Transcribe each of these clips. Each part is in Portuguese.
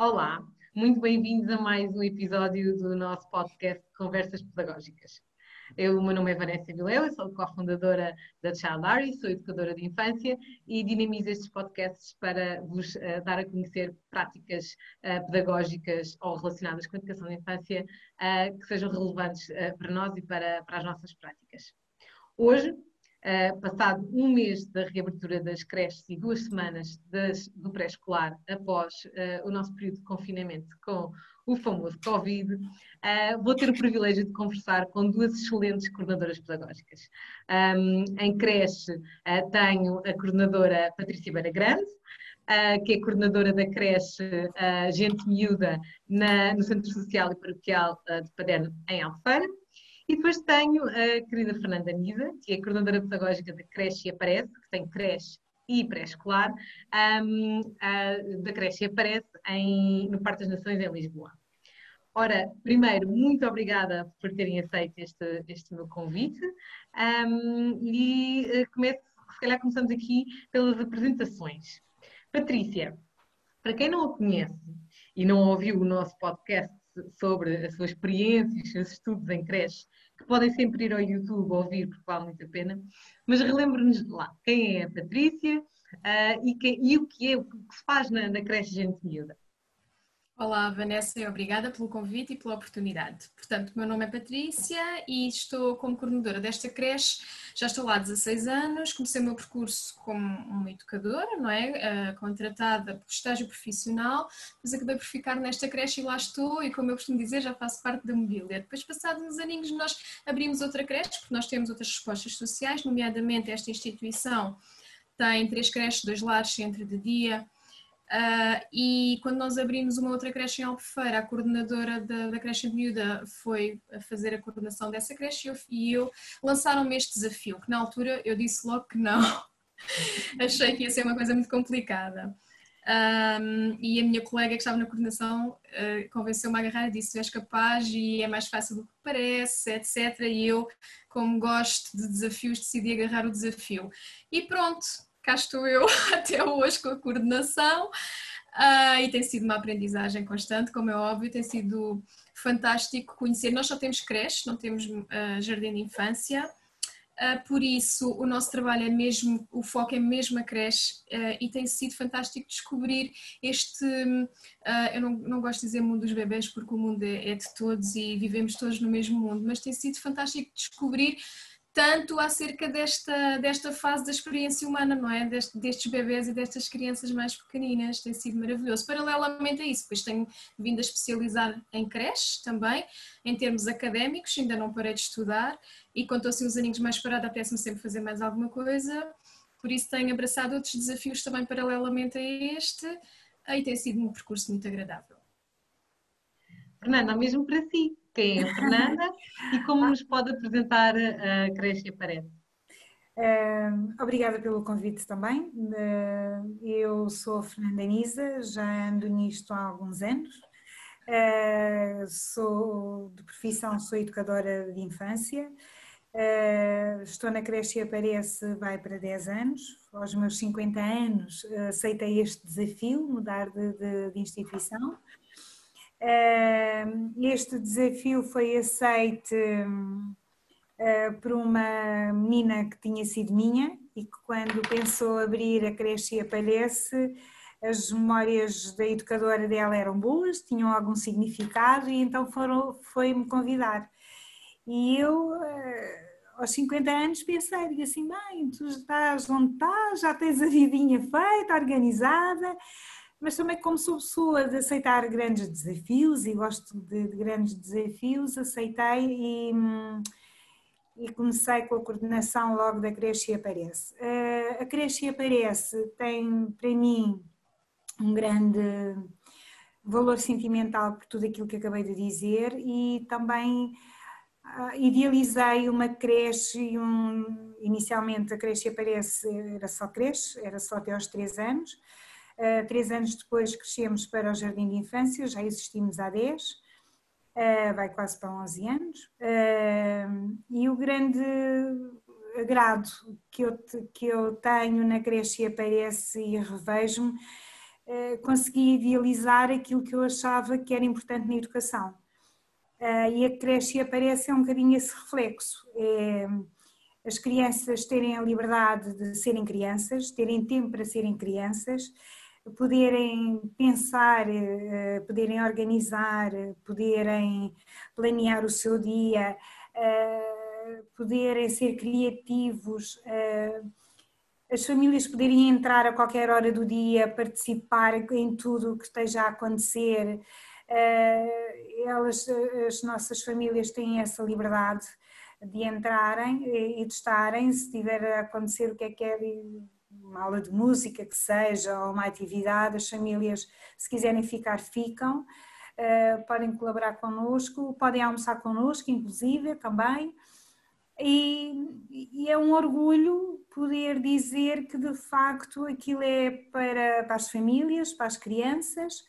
Olá, muito bem-vindos a mais um episódio do nosso podcast Conversas Pedagógicas. Eu, o meu nome é Vanessa Vilela, sou cofundadora da Child Ari, sou educadora de infância e dinamizo estes podcasts para vos uh, dar a conhecer práticas uh, pedagógicas ou relacionadas com a educação da infância uh, que sejam relevantes para nós e para, para as nossas práticas. Hoje Uh, passado um mês da reabertura das creches e duas semanas das, do pré-escolar após uh, o nosso período de confinamento com o famoso Covid, uh, vou ter o privilégio de conversar com duas excelentes coordenadoras pedagógicas. Um, em creche tenho a coordenadora Patrícia Beira Grande, que é coordenadora da creche Gente Miúda na, no Centro Social e Paroquial de Paderno, em Alfeira. E depois tenho a querida Fernanda Nisa, que é coordenadora pedagógica da Creche e Aparece, que tem creche e pré-escolar, um, da Creche e Aparece em, no Parque das Nações, em Lisboa. Ora, primeiro, muito obrigada por terem aceito este, este meu convite um, e uh, começo, se calhar começamos aqui pelas apresentações. Patrícia, para quem não a conhece e não ouviu o nosso podcast sobre a sua experiência, os seus estudos em creche, que podem sempre ir ao YouTube ouvir, porque vale muito a pena. Mas relembre-nos lá quem é a Patrícia uh, e, que, e, o que é, o que se faz na, na creche Gente Miúda. Olá, Vanessa, obrigada pelo convite e pela oportunidade. Portanto, meu nome é Patrícia e estou como coordenadora desta creche. Já estou lá há 16 anos, comecei o meu percurso como uma educadora, não é? Uh, contratada por estágio profissional, mas acabei por ficar nesta creche e lá estou e, como eu costumo dizer, já faço parte da mobília. Depois, passados uns aninhos, nós abrimos outra creche, porque nós temos outras respostas sociais, nomeadamente esta instituição tem três creches, dois lares, centro de dia, Uh, e quando nós abrimos uma outra creche em Albufeira, a coordenadora da, da creche de miúda foi a fazer a coordenação dessa creche e eu, e eu lançaram-me este desafio, que na altura eu disse logo que não. Achei que ia ser uma coisa muito complicada. Um, e a minha colega que estava na coordenação uh, convenceu-me a agarrar e disse: és capaz e é mais fácil do que parece, etc. E eu, como gosto de desafios, decidi agarrar o desafio. E pronto, cá estou eu até hoje com a coordenação uh, e tem sido uma aprendizagem constante, como é óbvio, tem sido fantástico conhecer. Nós só temos creche, não temos uh, jardim de infância. Uh, por isso, o nosso trabalho é mesmo, o foco é mesmo a creche e tem sido fantástico descobrir este. Eu não, não, gosto de dizer mundo dos bebês porque o mundo é, é, de todos e vivemos todos no mesmo mundo, mas tem sido fantástico descobrir tanto acerca desta, desta fase da experiência humana, não é? Deste, destes bebés e destas crianças mais pequeninas, tem sido maravilhoso. Paralelamente a isso, depois tenho vindo a especializar em creche também, em termos académicos, ainda não parei de estudar e quando estou assim aninhos mais parada, apetece-me sempre fazer mais alguma coisa, por isso tenho abraçado outros desafios também paralelamente a este e tem sido um percurso muito agradável. Fernanda, mesmo para si, quem é a Fernanda e como nos pode apresentar a Creche Aparece. Obrigada pelo convite também. Uh, eu sou Fernanda Nisa, já ando nisto há alguns anos. Uh, sou de profissão, sou educadora de infância. estou na creche aparece vai para 10 anos. Aos meus 50 anos aceitei este desafio, mudar de, de, de instituição. Este desafio foi aceito ah, por uma menina que tinha sido minha e que quando pensou abrir a creche e aparece, as memórias da educadora dela eram boas, tinham algum significado e então foi-me convidar. E eu, ah, aos 50 anos, pensei assim, bem, tu estás onde estás, já tens a vidinha feita, organizada, mas também como sou pessoa de aceitar grandes desafios e gosto de, de grandes desafios, aceitei e, e, comecei com a coordenação logo da Creche e Aparece. Eh, a Creche e Aparece tem para mim um grande valor sentimental por tudo aquilo que acabei de dizer e também uh, idealizei uma creche e um, inicialmente a creche aparece era só creche, era só até aos 3 anos Uh, três anos depois crescemos para o Jardim de Infância, já existimos há 10, uh, eh, vai quase para 11 anos. Uh, e o grande agrado que eu, que eu tenho na creche e aparece e revejo-me consegui idealizar aquilo que eu achava que era importante na educação. E a creche aparece é um bocadinho esse reflexo. É, as crianças terem a liberdade de serem crianças, terem tempo para serem crianças, poderem pensar, eh, poderem organizar, poderem planear o seu dia, eh, poderem ser criativos, eh, as famílias poderem entrar a qualquer hora do dia, participar em tudo o que esteja a acontecer. Elas, as nossas famílias têm essa liberdade de entrarem e de estarem, se tiver a acontecer o que é que é uma aula de música que seja, ou uma atividade, as famílias, se quiserem ficar, ficam, uh, podem colaborar connosco, podem almoçar connosco, inclusive, também. E, e, é um orgulho poder dizer que de facto aquilo é para, para as famílias, para as crianças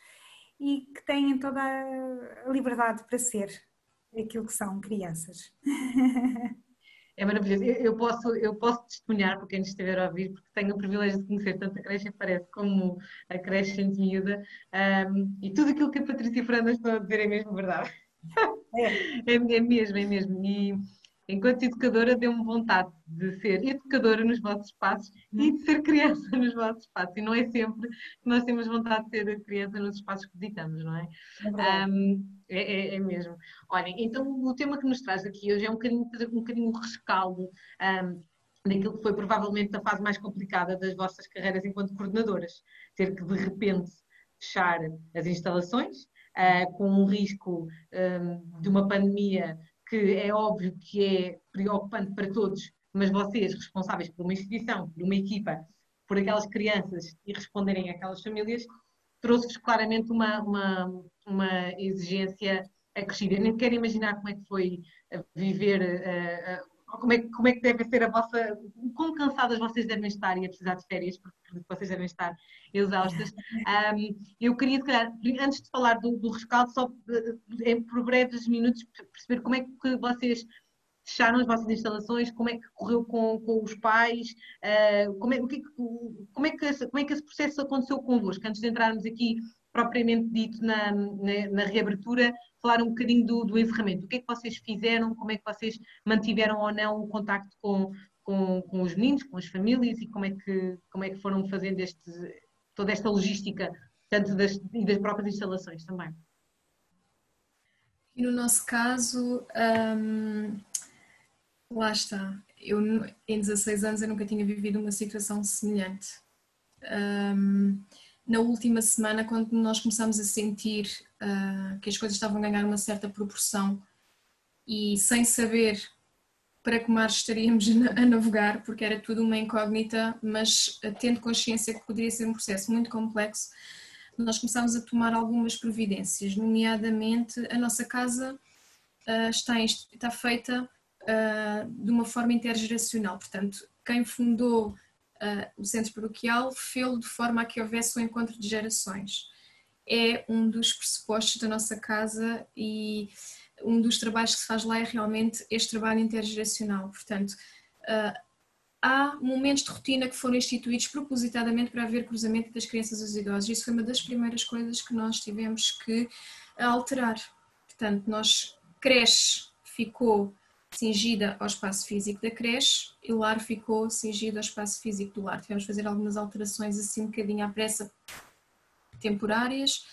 e que têm toda a liberdade para ser aquilo que são crianças. É maravilhoso. Eu, eu, posso, eu posso testemunhar, por quem estiver a ouvir, porque tenho o privilégio de conhecer tanto a creche parece como a creche Gente Miúda, um, e tudo aquilo que a Patrícia Fernandes está a dizer é mesmo verdade. É, é, é mesmo, é mesmo. E, enquanto educadora, deu-me vontade de ser educadora nos vossos espaços e de ser criança nos vossos espaços. E não é sempre que nós temos vontade de ser criança nos espaços que visitamos, não é? É, um, é, é, é, mesmo. Olhem, então o tema que nos traz aqui hoje é um bocadinho, um bocadinho um rescaldo um, daquilo que foi provavelmente a fase mais complicada das vossas carreiras enquanto coordenadoras. Ter que de repente fechar as instalações, uh, com um risco um, de uma pandemia que é óbvio que é preocupante para todos, mas vocês, responsáveis por uma instituição, por uma equipa, por aquelas crianças e responderem àquelas famílias, trouxe-vos claramente uma, uma, uma exigência acrescida. Eu nem quero imaginar como é que foi viver, uh, uh, como, é, como é que deve ser a vossa, quão cansadas vocês devem estar e a precisar de férias, porque vocês devem estar exaustas. Um, eu queria, se calhar, antes de falar do, do rescaldo, só uh, por breves minutos, perceber como é que vocês fecharam as vossas instalações, como é que correu com, com os pais, uh, como, é, que, como, é que como é que esse processo aconteceu convosco, antes de entrarmos aqui propriamente dito na, na, na reabertura, falar um bocadinho do, do, encerramento, o que é que vocês fizeram, como é que vocês mantiveram ou não o contacto com, com, com os meninos, com as famílias e como é que, como é que foram fazendo este, toda esta logística, tanto das, e das próprias instalações também. E no nosso caso, hum, lá está, eu em 16 anos eu nunca tinha vivido uma situação semelhante. Hum, na última semana, quando nós começamos a sentir uh, que as coisas estavam a ganhar uma certa proporção e sem saber para que mar estaríamos a navegar, porque era tudo uma incógnita, mas tendo consciência que poderia ser um processo muito complexo, nós começámos a tomar algumas providências, nomeadamente a nossa casa uh, está, está feita uh, de uma forma intergeracional, portanto, quem fundou uh, o centro paroquial de forma a que houvesse um encontro de gerações. É um dos pressupostos da nossa casa e um dos trabalhos que se faz lá é realmente este trabalho intergeracional. Portanto, uh, há momentos de rotina que foram instituídos propositadamente para haver cruzamento das crianças e dos idosos. Isso foi uma das primeiras coisas que nós tivemos que alterar. Portanto, nós creche ficou cingida ao espaço físico da creche e o lar ficou cingido ao espaço físico do lar. Tivemos que fazer algumas alterações assim um bocadinho à pressa temporárias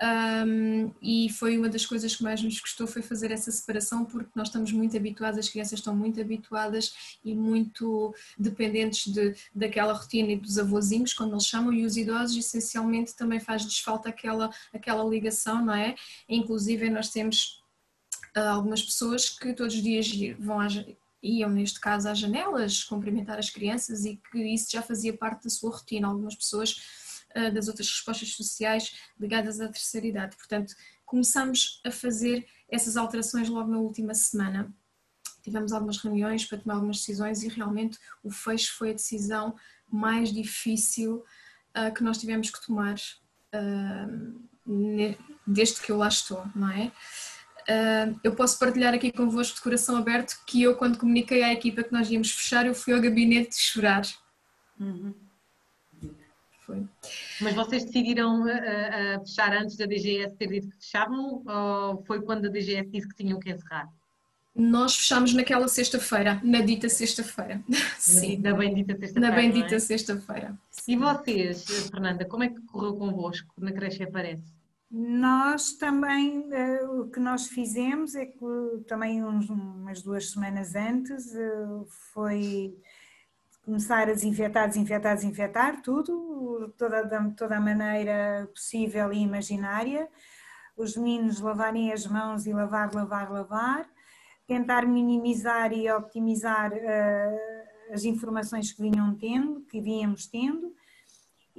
um, e foi uma das coisas que mais nos custou foi fazer essa separação porque nós estamos muito habituados, as crianças estão muito habituadas e muito dependentes de, daquela rotina e dos avôzinhos, quando eles chamam, e os idosos essencialmente também faz-lhes falta aquela, aquela ligação, não é? Inclusive nós temos algumas pessoas que todos os dias vão às, iam neste caso às janelas cumprimentar as crianças e que isso já fazia parte da sua rotina. Algumas pessoas eh, das outras respostas sociais ligadas à terceira idade. Portanto, começamos a fazer essas alterações logo na última semana. Tivemos algumas reuniões para tomar algumas decisões e realmente o fecho foi a decisão mais difícil uh, que nós tivemos que tomar uh, desde que eu lá estou, não é? Uh, eu posso partilhar aqui convosco de coração aberto que eu, quando comuniquei à equipa que nós íamos fechar, eu fui ao gabinete chorar. Uhum foi. Mas vocês decidiram a, a fechar antes da DGS ter dito que fechavam ou foi quando a DGS disse que tinham que encerrar? Nós fechámos naquela sexta-feira, na dita sexta-feira. Sim. Na bendita sexta-feira. Na bendita é? sexta-feira. E vocês, Fernanda, como é que correu convosco na creche aparece? Nós também, uh, o que nós fizemos é que também uns, umas duas semanas antes uh, foi começar a desinfetar, desinfetar, desinfetar tudo, toda, toda a maneira possível e imaginária. Os meninos lavarem as mãos e lavar, lavar, lavar. Tentar minimizar e optimizar uh, as informações que vinham tendo, que víamos tendo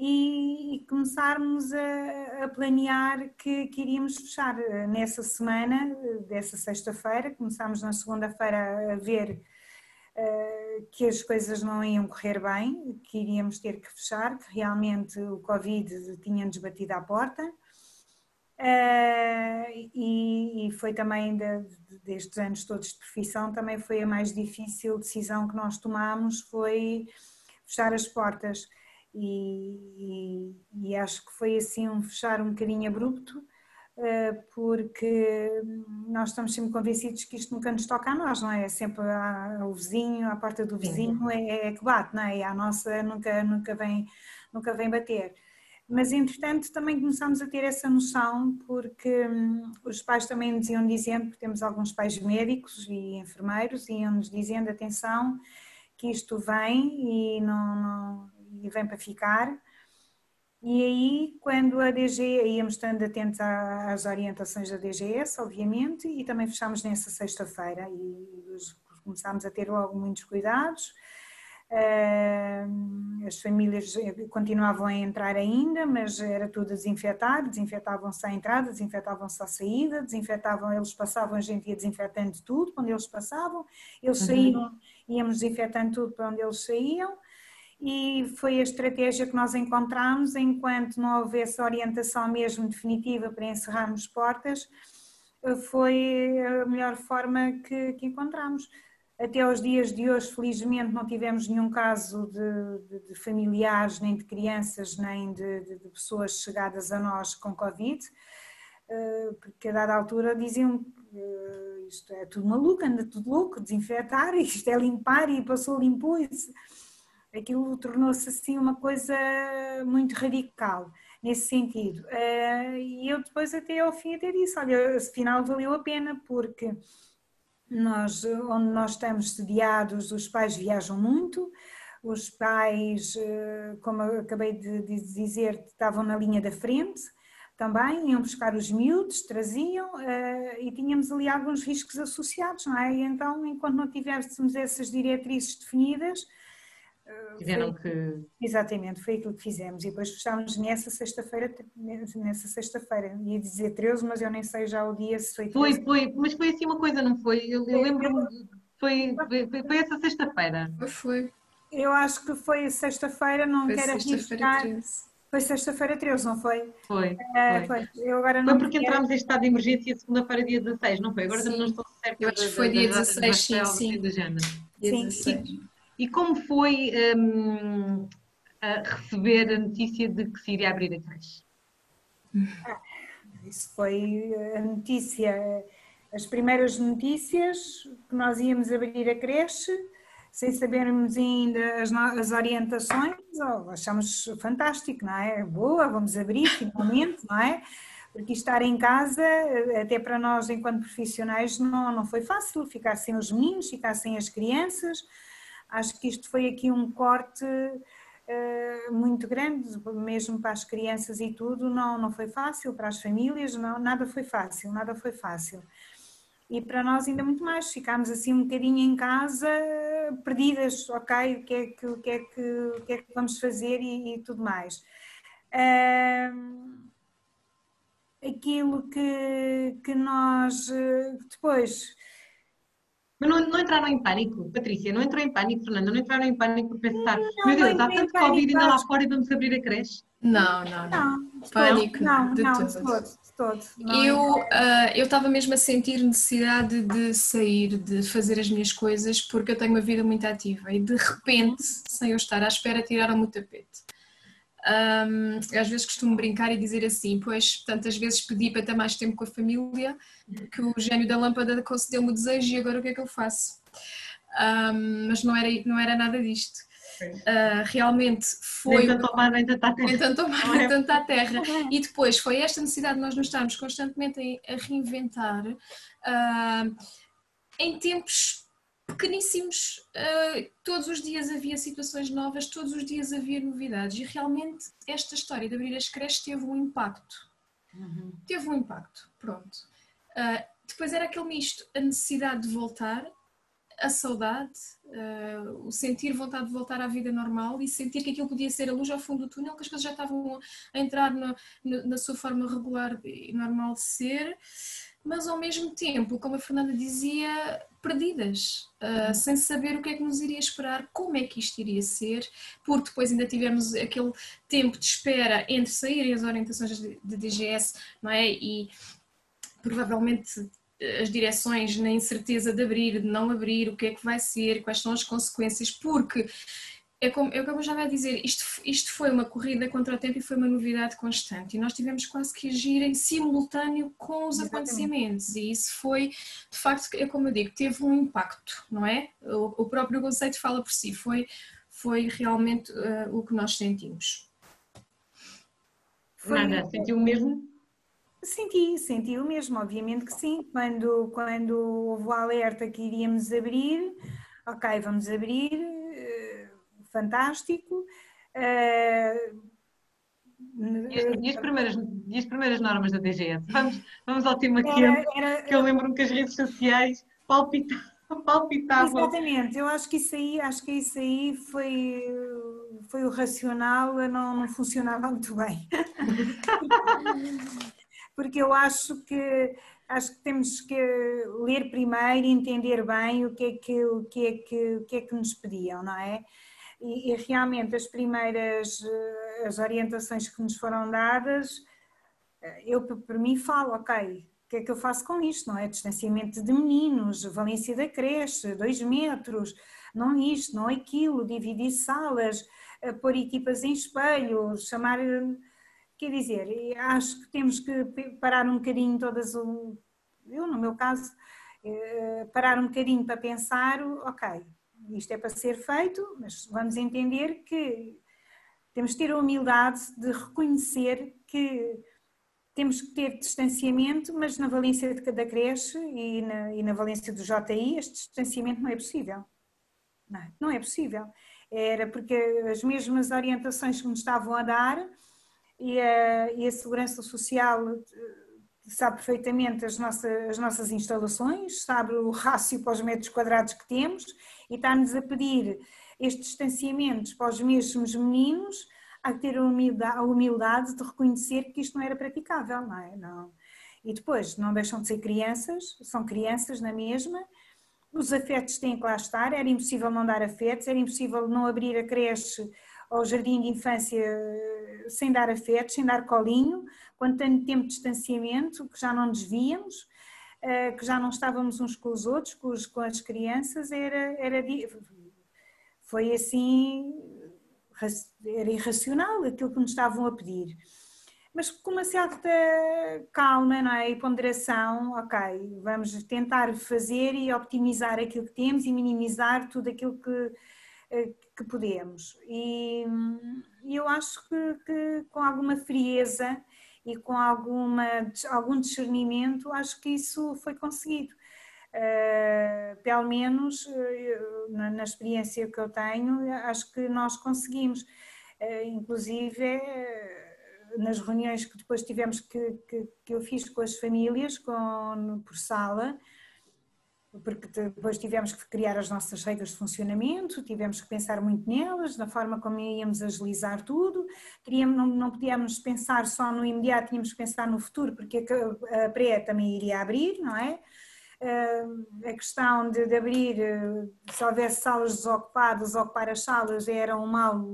e, e começarmos a, a planear que, que, iríamos fechar nessa semana, dessa sexta-feira. Começámos na segunda-feira a ver uh, que as coisas não iam correr bem, que iríamos ter que fechar, que realmente o Covid tinha-nos batido à porta. Uh, e, e, foi também de, destes anos todos de profissão, também foi a mais difícil decisão que nós tomámos, foi fechar as portas e, e, acho que foi assim um fechar um bocadinho abrupto, eh, porque nós estamos sempre convencidos que isto nunca nos toca a nós, não é? É sempre ao vizinho, à porta do vizinho é, é que bate, não é? E a nossa nunca, nunca, vem, nunca vem bater. Mas, entretanto, também começámos a ter essa noção, porque hum, os pais também nos iam dizendo, porque temos alguns pais médicos e enfermeiros, iam-nos dizendo, atenção, que isto vem e não, não e vem para ficar. E aí, quando a DG, íamos estando atentos às orientações da DGS, obviamente, e também fechámos nessa sexta-feira e começámos a ter logo muitos cuidados. As famílias continuavam a entrar ainda, mas era tudo a desinfetar, desinfetavam-se à entrada, desinfetavam-se à saída, desinfetavam, eles passavam, a gente ia desinfetando tudo quando eles passavam, eles uhum. saíam, íamos desinfetando tudo para onde eles saíam e foi a estratégia que nós encontramos. Enquanto não houvesse orientação mesmo definitiva para encerrarmos portas, foi a melhor forma que, que encontramos. Até os dias de hoje, felizmente, não tivemos nenhum caso de, de, de familiares, nem de crianças, nem de, de, pessoas chegadas a nós com Covid, eh, porque a dada altura diziam eh, isto é tudo maluco, anda tudo louco, desinfetar, isto é limpar e passou limpo isso aquilo tornou-se assim uma coisa muito radical nesse sentido. Eh, e eu depois até ao fim até disse, olha, afinal valeu a pena porque nós, onde nós estamos sediados, os pais viajam muito, os pais, eh, como acabei de dizer, estavam na linha da frente, também iam buscar os miúdos, traziam uh, e tínhamos ali alguns riscos associados, não é? E então, enquanto não tivéssemos essas diretrizes definidas, Tiveram que. Exatamente, foi aquilo que fizemos. E depois fechámos nessa sexta-feira, nessa sexta-feira. Ia dizer 13, mas eu nem sei já o dia se foi 13. Foi, foi, mas foi assim uma coisa, não foi? Eu, eu lembro-me. Foi, foi, foi, essa sexta-feira. Foi. Eu acho que foi sexta-feira, não foi quero arriscar. Foi sexta-feira 13, não foi? Foi. Uh, foi. Eu agora não foi porque quero... entramos em estado de emergência segunda-feira, dia 16, não foi? Agora sim. não estou certa. Eu acho que foi dia 16, sim, sim. Dia sim. E como foi um, receber a notícia de que se iria abrir a creche? Ah, isso foi a notícia, as primeiras notícias que nós íamos abrir a creche, sem sabermos ainda as, as orientações, oh, achamos fantástico, não é? Boa, vamos abrir finalmente, não é? Porque estar em casa, até para nós enquanto profissionais, não, não foi fácil, ficar sem os meninos, ficar sem as crianças, Acho que isto foi aqui um corte uh, muito grande, mesmo para as crianças e tudo, não, não foi fácil, para as famílias, não, nada foi fácil, nada foi fácil. E para nós ainda muito mais, ficámos assim um bocadinho em casa, perdidas, ok, o que é que, o que, é que, o que, é que vamos fazer e, e tudo mais. Uh, aquilo que, que nós eh, depois mas não, não, entraram em pânico, Patrícia? Não entrou em pânico, Fernanda? Não entraram em pânico por pensar, não, meu Deus, há tanto Covid ainda lá fora e vamos abrir a creche? Não, não, não. não pânico, não, de não. De todo, de todo. Eu uh, eu estava mesmo a sentir necessidade de sair, de fazer as minhas coisas, porque eu tenho uma vida muito ativa e de repente, sem eu estar à espera, tiraram-me o tapete. Um, às vezes costumo brincar e dizer assim, pois tantas vezes pedi para ter mais tempo com a família que o gênio da lâmpada concedeu-me o desejo e agora o que é que eu faço? Um, mas não era, não era nada disto. Uh, realmente foi. Nem tanto mar, nem tanto à terra. Nem tanto mar, nem à terra. E depois foi esta necessidade de nós nos estarmos constantemente a reinventar uh, em tempos pequeníssimos. Uh, todos os dias havia situações novas, todos os dias havia novidades. E realmente esta história de abrir as creches teve um impacto. Uhum. Teve um impacto, pronto. depois era aquele misto, a necessidade de voltar, a saudade, uh, o sentir vontade de voltar à vida normal e sentir que aquilo podia ser a luz ao fundo do túnel, que as coisas já estavam a entrar no, no, na sua forma regular e normal de ser, mas ao mesmo tempo, como a Fernanda dizia, perdidas, uh, sem saber o que é que nos iria esperar, como é que isto iria ser, porque depois ainda tivemos aquele tempo de espera entre saírem as orientações de DGS, não é? E provavelmente as direções na incerteza de abrir, de não abrir, o que é que vai ser, quais são as consequências, porque é como, é como eu já vai dizer, isto, isto foi uma corrida contra o tempo e foi uma novidade constante e nós tivemos quase que agir em simultâneo com os Exatamente. acontecimentos e isso foi, de facto, é como eu digo, teve um impacto, não é? O, o próprio conceito fala por si, foi, foi realmente uh, o que nós sentimos. Foi... Nada, sentiu mesmo? Senti, senti o mesmo, obviamente que sim. Quando, quando houve o alerta que iríamos abrir, ok, vamos abrir, uh, fantástico. E, as primeiras, e as primeiras normas da DGS? Vamos, vamos ao tema quente, que eu lembro-me que as redes sociais palpitavam. palpitavam. Exatamente, eu acho que isso aí, acho que isso aí foi, foi o racional, não, não funcionava muito bem. porque eu acho que acho que temos que ler primeiro e entender bem o que é que o que é que o que é que nos pediam, não é? E, e realmente as primeiras eh, as orientações que nos foram dadas, eh, eu por mim falo, ok, o que é que eu faço com isto, não é? Distanciamento de meninos, valência da creche, dois metros, não isto, não aquilo, dividir salas, eh, pôr equipas em espelho, chamar Quer dizer, acho que temos que parar um bocadinho todas o. Eu, no meu caso, parar um bocadinho para pensar, ok, isto é para ser feito, mas vamos entender que temos que ter a humildade de reconhecer que temos que ter distanciamento, mas na valência da creche e na, e na valência do JI, este distanciamento não é possível. Não, não é possível. Era porque as mesmas orientações que nos estavam a dar e a, e a Segurança Social eh, sabe perfeitamente as nossas, as nossas instalações, sabe o rácio para os metros quadrados que temos e está-nos a pedir estes distanciamentos para os mesmos meninos, a ter a humildade, a humildade de reconhecer que isto não era praticável, não é? Não. E depois, não deixam de ser crianças, são crianças na mesma, os afetos têm que lá estar, era impossível não dar afetos, era impossível não abrir a creche ao jardim de infância sem dar afetos, sem dar colinho, quando tanto tempo de distanciamento, que já não nos víamos, eh, que já não estávamos uns com os outros, com, os, com as crianças, era, era, foi assim, era irracional aquilo que nos estavam a pedir. Mas com uma certa calma não é? e ponderação, ok, vamos tentar fazer e optimizar aquilo que temos e minimizar tudo aquilo que, eh, que podemos. E, eu acho que, que, com alguma frieza e com alguma, algum discernimento, acho que isso foi conseguido. Uh, pelo menos uh, na, na, experiência que eu tenho, acho que nós conseguimos. Uh, inclusive, nas reuniões que depois tivemos que, que, que, eu fiz com as famílias, com, por sala, porque depois tivemos que criar as nossas regras de funcionamento, tivemos que pensar muito nelas, na forma como íamos agilizar tudo, não, não podíamos pensar só no imediato, tínhamos que pensar no futuro, porque a pré também iria abrir, não é? a questão de, de, abrir, se houvesse salas desocupadas, ocupar as salas era um mal,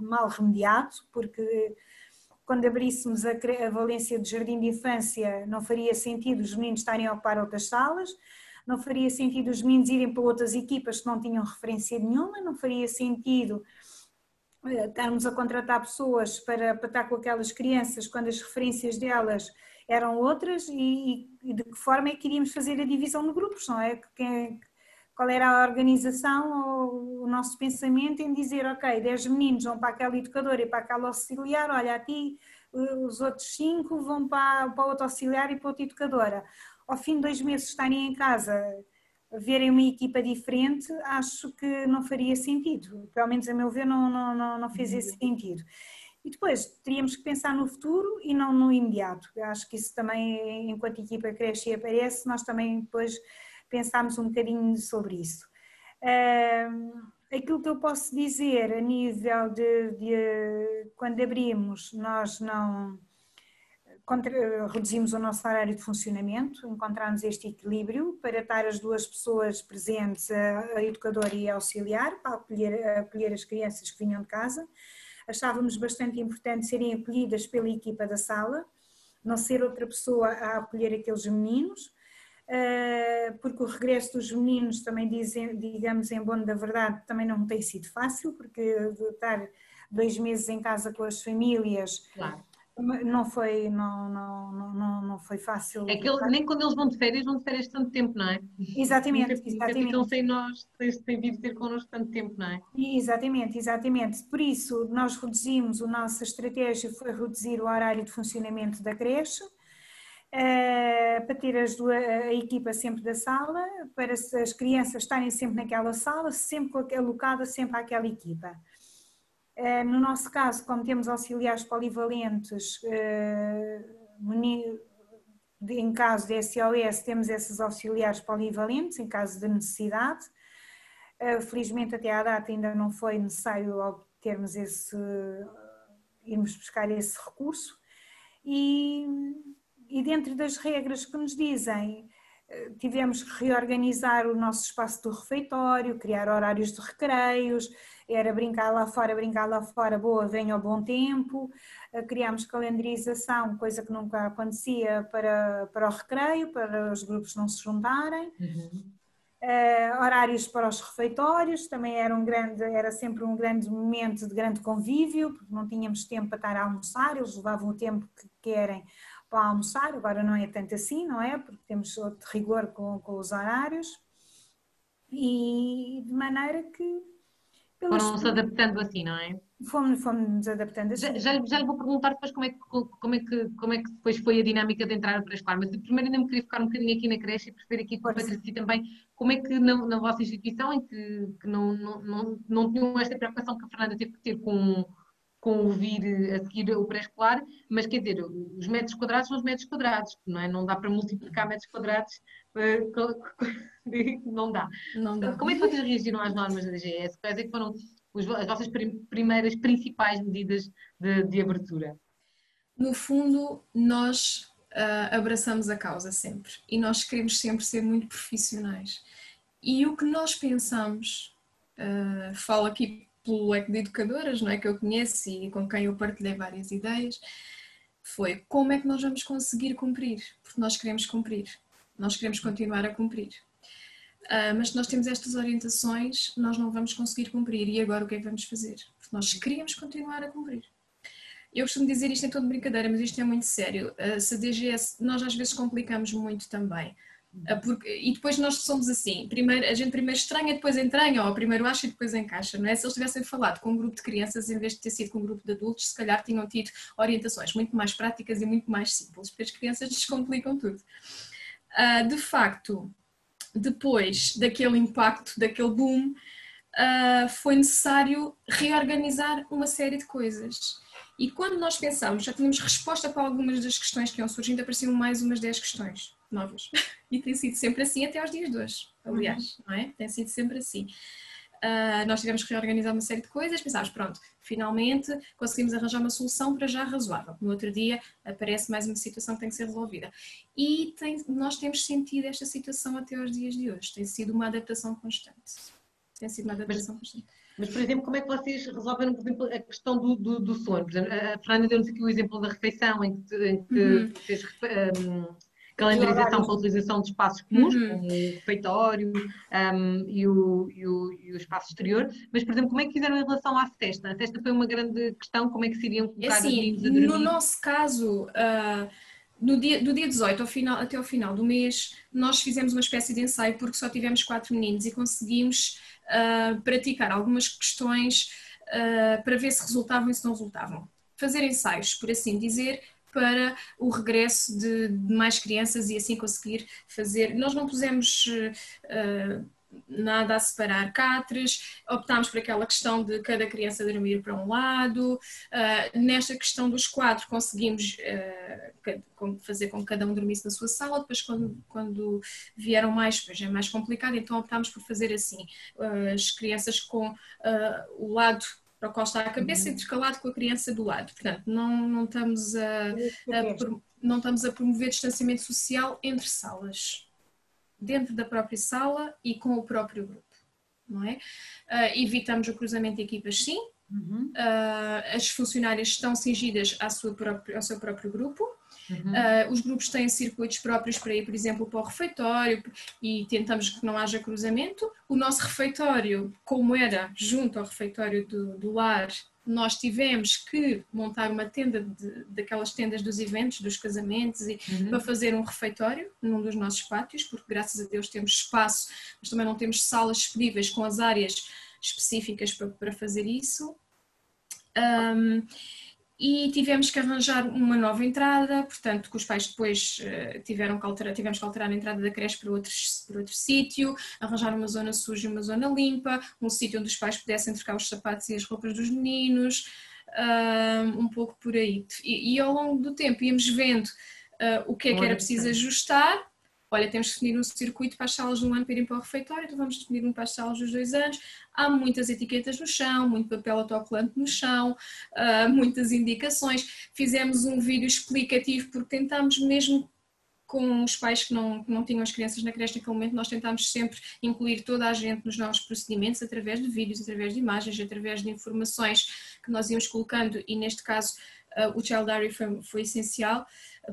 mal remediado, porque quando abríssemos a, a valência de jardim de infância, não faria sentido os meninos estarem a ocupar outras salas, não faria sentido os meninos irem para outras equipas que não tinham referência nenhuma, não faria sentido estarmos a contratar pessoas para, para estar com aquelas crianças quando as referências delas eram outras e, e, de que forma é que iríamos fazer a divisão de grupos, não é? Quem, qual era a organização ou o nosso pensamento em dizer, ok, 10 meninos vão para aquela educadora e para aquela auxiliar, olha, a ti os outros 5 vão para, para outra auxiliar e para outra educadora. Ao fim de dois meses estarem em casa, verem uma equipa diferente, acho que não faria sentido. Pelo menos a meu ver não, não, não, não fez esse sentido. E depois teríamos que pensar no futuro e não no imediato. Eu acho que isso também, enquanto a equipa cresce e aparece, nós também depois pensámos um bocadinho sobre isso. aquilo que eu posso dizer a nível de, de quando abrimos, nós não reduzimos o nosso horário de funcionamento, encontramos este equilíbrio para estar as duas pessoas presentes, a, educadora e a auxiliar, para acolher, acolher as crianças que vinham de casa achávamos bastante importante serem acolhidas pela equipa da sala, não ser outra pessoa a acolher aqueles meninos, porque o regresso dos meninos também dizem, digamos em bom da verdade, também não tem sido fácil, porque estar dois meses em casa com as famílias claro. Não foi, não, não, não, não foi fácil. É que ele, nem quando eles vão de férias, vão de férias tanto tempo, não é? Exatamente, nunca, exatamente. Ficam sem nós, sem vir ter connosco tanto tempo, não é? Exatamente, exatamente. Por isso, nós reduzimos, a nossa estratégia foi reduzir o horário de funcionamento da creche, Uh, para ter as duas, a equipa sempre da sala, para as crianças estarem sempre naquela sala, sempre alocada sempre àquela equipa. Eh, no nosso caso, como temos auxiliares polivalentes, eh, em caso de SOS, temos esses auxiliares polivalentes, em caso de necessidade. Eh, felizmente, até à data, ainda não foi necessário obtermos esse, irmos buscar esse recurso. E, e dentro das regras que nos dizem, tivemos que reorganizar o nosso espaço do refeitório, criar horários de recreios, era brincar lá fora, brincar lá fora, boa, venha ao bom tempo. Eh, criámos calendarização, coisa que nunca acontecia para, para o recreio, para os grupos não se juntarem. Uhum. Uh, horários para os refeitórios, também era, um grande, era sempre um grande momento de grande convívio, porque não tínhamos tempo para estar a almoçar, eles levavam o tempo que querem para almoçar, agora não é tanto assim, não é? Porque temos outro rigor com, com os horários, e de maneira que foram-se adaptando assim, não é? Fomos, fomos adaptando assim. Já, já, já lhe vou perguntar depois como é, que, como, é que, como é que depois foi a dinâmica de entrar para a escola, mas primeiro ainda me queria ficar um bocadinho aqui na creche e perceber aqui com a Patrícia também como é que na, na vossa instituição, em que, que não, não, não, não tinham esta preocupação que a Fernanda teve que ter com, com o vir a seguir o pré-escolar, mas quer dizer, os metros quadrados são os metros quadrados, não é? Não dá para multiplicar metros quadrados não dá. Não dá. Como é que vocês reagiram às normas da DGS? Quais é que foram as vossas primeiras principais medidas de, de abertura? No fundo, nós uh, abraçamos a causa sempre e nós queremos sempre ser muito profissionais. E o que nós pensamos, uh, falo aqui pelo leque de educadoras, não é que eu conheço e com quem eu partilhei várias ideias, foi como é que nós vamos conseguir cumprir, porque nós queremos cumprir. Nós queremos continuar a cumprir. Uh, mas se nós temos estas orientações, nós não vamos conseguir cumprir. E agora o que é que vamos fazer? Porque nós queríamos continuar a cumprir. Eu costumo dizer isto em toda brincadeira, mas isto é muito sério. Uh, se a DGS, nós às vezes complicamos muito também. Porque, e depois nós somos assim, primeiro, a gente primeiro estranha, depois entranha, ou primeiro acha e depois encaixa, não é? Se eles tivessem falado com um grupo de crianças em vez de ter sido com um grupo de adultos, se calhar tinham tido orientações muito mais práticas e muito mais simples, porque as crianças descomplicam tudo. Uh, de facto, depois daquele impacto, daquele boom, uh, foi necessário reorganizar uma série de coisas. E quando nós pensámos, já tínhamos resposta para algumas das questões que iam surgindo, apareciam mais umas 10 questões novas. E tem sido sempre assim até aos dias de hoje, aliás, uhum. não é? Tem sido sempre assim. Uh, nós tivemos que reorganizar uma série de coisas, pensámos, pronto, finalmente conseguimos arranjar uma solução para já razoável. No outro dia aparece mais uma situação que tem que ser resolvida. E tem, nós temos sentido esta situação até aos dias de hoje. Tem sido uma adaptação constante. Tem sido uma adaptação mas, constante. Mas, por exemplo, como é que vocês resolveram, por exemplo, a questão do, do, do sono? Por exemplo, a Fernanda deu-nos aqui o exemplo da refeição, em que, em que uhum. fez, um, calendarização para a utilização de espaços comuns, uhum. como o refeitório um, e, o, e, o, e, o, espaço exterior. Mas, por exemplo, como é que fizeram em relação à cesta? A cesta foi uma grande questão, como é que se iriam colocar é assim, os dormir? No nosso caso, uh, no dia, do dia 18 ao final, até ao final do mês, nós fizemos uma espécie de ensaio porque só tivemos quatro meninos e conseguimos uh, praticar algumas questões uh, para ver se resultavam e se não resultavam. Fazer ensaios, por assim dizer, para o regresso de, de, mais crianças e assim conseguir fazer. Nós não pusemos uh, nada a separar catres, optámos por aquela questão de cada criança dormir para um lado. Uh, nesta questão dos quatro, conseguimos uh, fazer com que cada um dormisse na sua sala. Depois, quando, quando vieram mais, depois é mais complicado, então optámos por fazer assim: uh, as crianças com o lado para o qual está a cabeça uhum. intercalado com a criança do lado. Portanto, não, não, estamos a, a, não estamos a promover distanciamento social entre salas dentro da própria sala e com o próprio grupo, não é? Uh, evitamos o cruzamento de equipas, sim. Uhum. Uh, as funcionárias estão cingidas à sua própria, ao seu próprio grupo. Uhum. Uh, os grupos têm circuitos próprios para ir, por exemplo, para o refeitório e tentamos que não haja cruzamento. O nosso refeitório, como era junto ao refeitório do, do lar, nós tivemos que montar uma tenda de, daquelas tendas dos eventos, dos casamentos, e, uhum. para fazer um refeitório num dos nossos pátios, porque graças a Deus temos espaço, mas também não temos salas disponíveis com as áreas específicas para, para fazer isso. Um, e tivemos que arranjar uma nova entrada, portanto, que os pais depois uh, tiveram que alterar, tivemos que alterar a entrada da creche para outro, para outro sítio, arranjar uma zona suja e uma zona limpa, um sítio onde os pais pudessem trocar os sapatos e as roupas dos meninos, um pouco por aí. E, e, ao longo do tempo íamos vendo uh, o que é que era preciso ajustar olha, temos que definir um circuito para as salas de um ano para irem para o refeitório, então vamos definir um para as salas dos dois anos. Há muitas etiquetas no chão, muito papel autocolante no chão, uh, muitas indicações. Fizemos um vídeo explicativo porque tentámos mesmo com os pais que não, que não tinham as crianças na creche naquele momento, nós tentámos sempre incluir toda a gente nos nossos procedimentos, através de vídeos, através de imagens, através de informações que nós íamos colocando, e neste caso uh, o Child Diary foi, foi essencial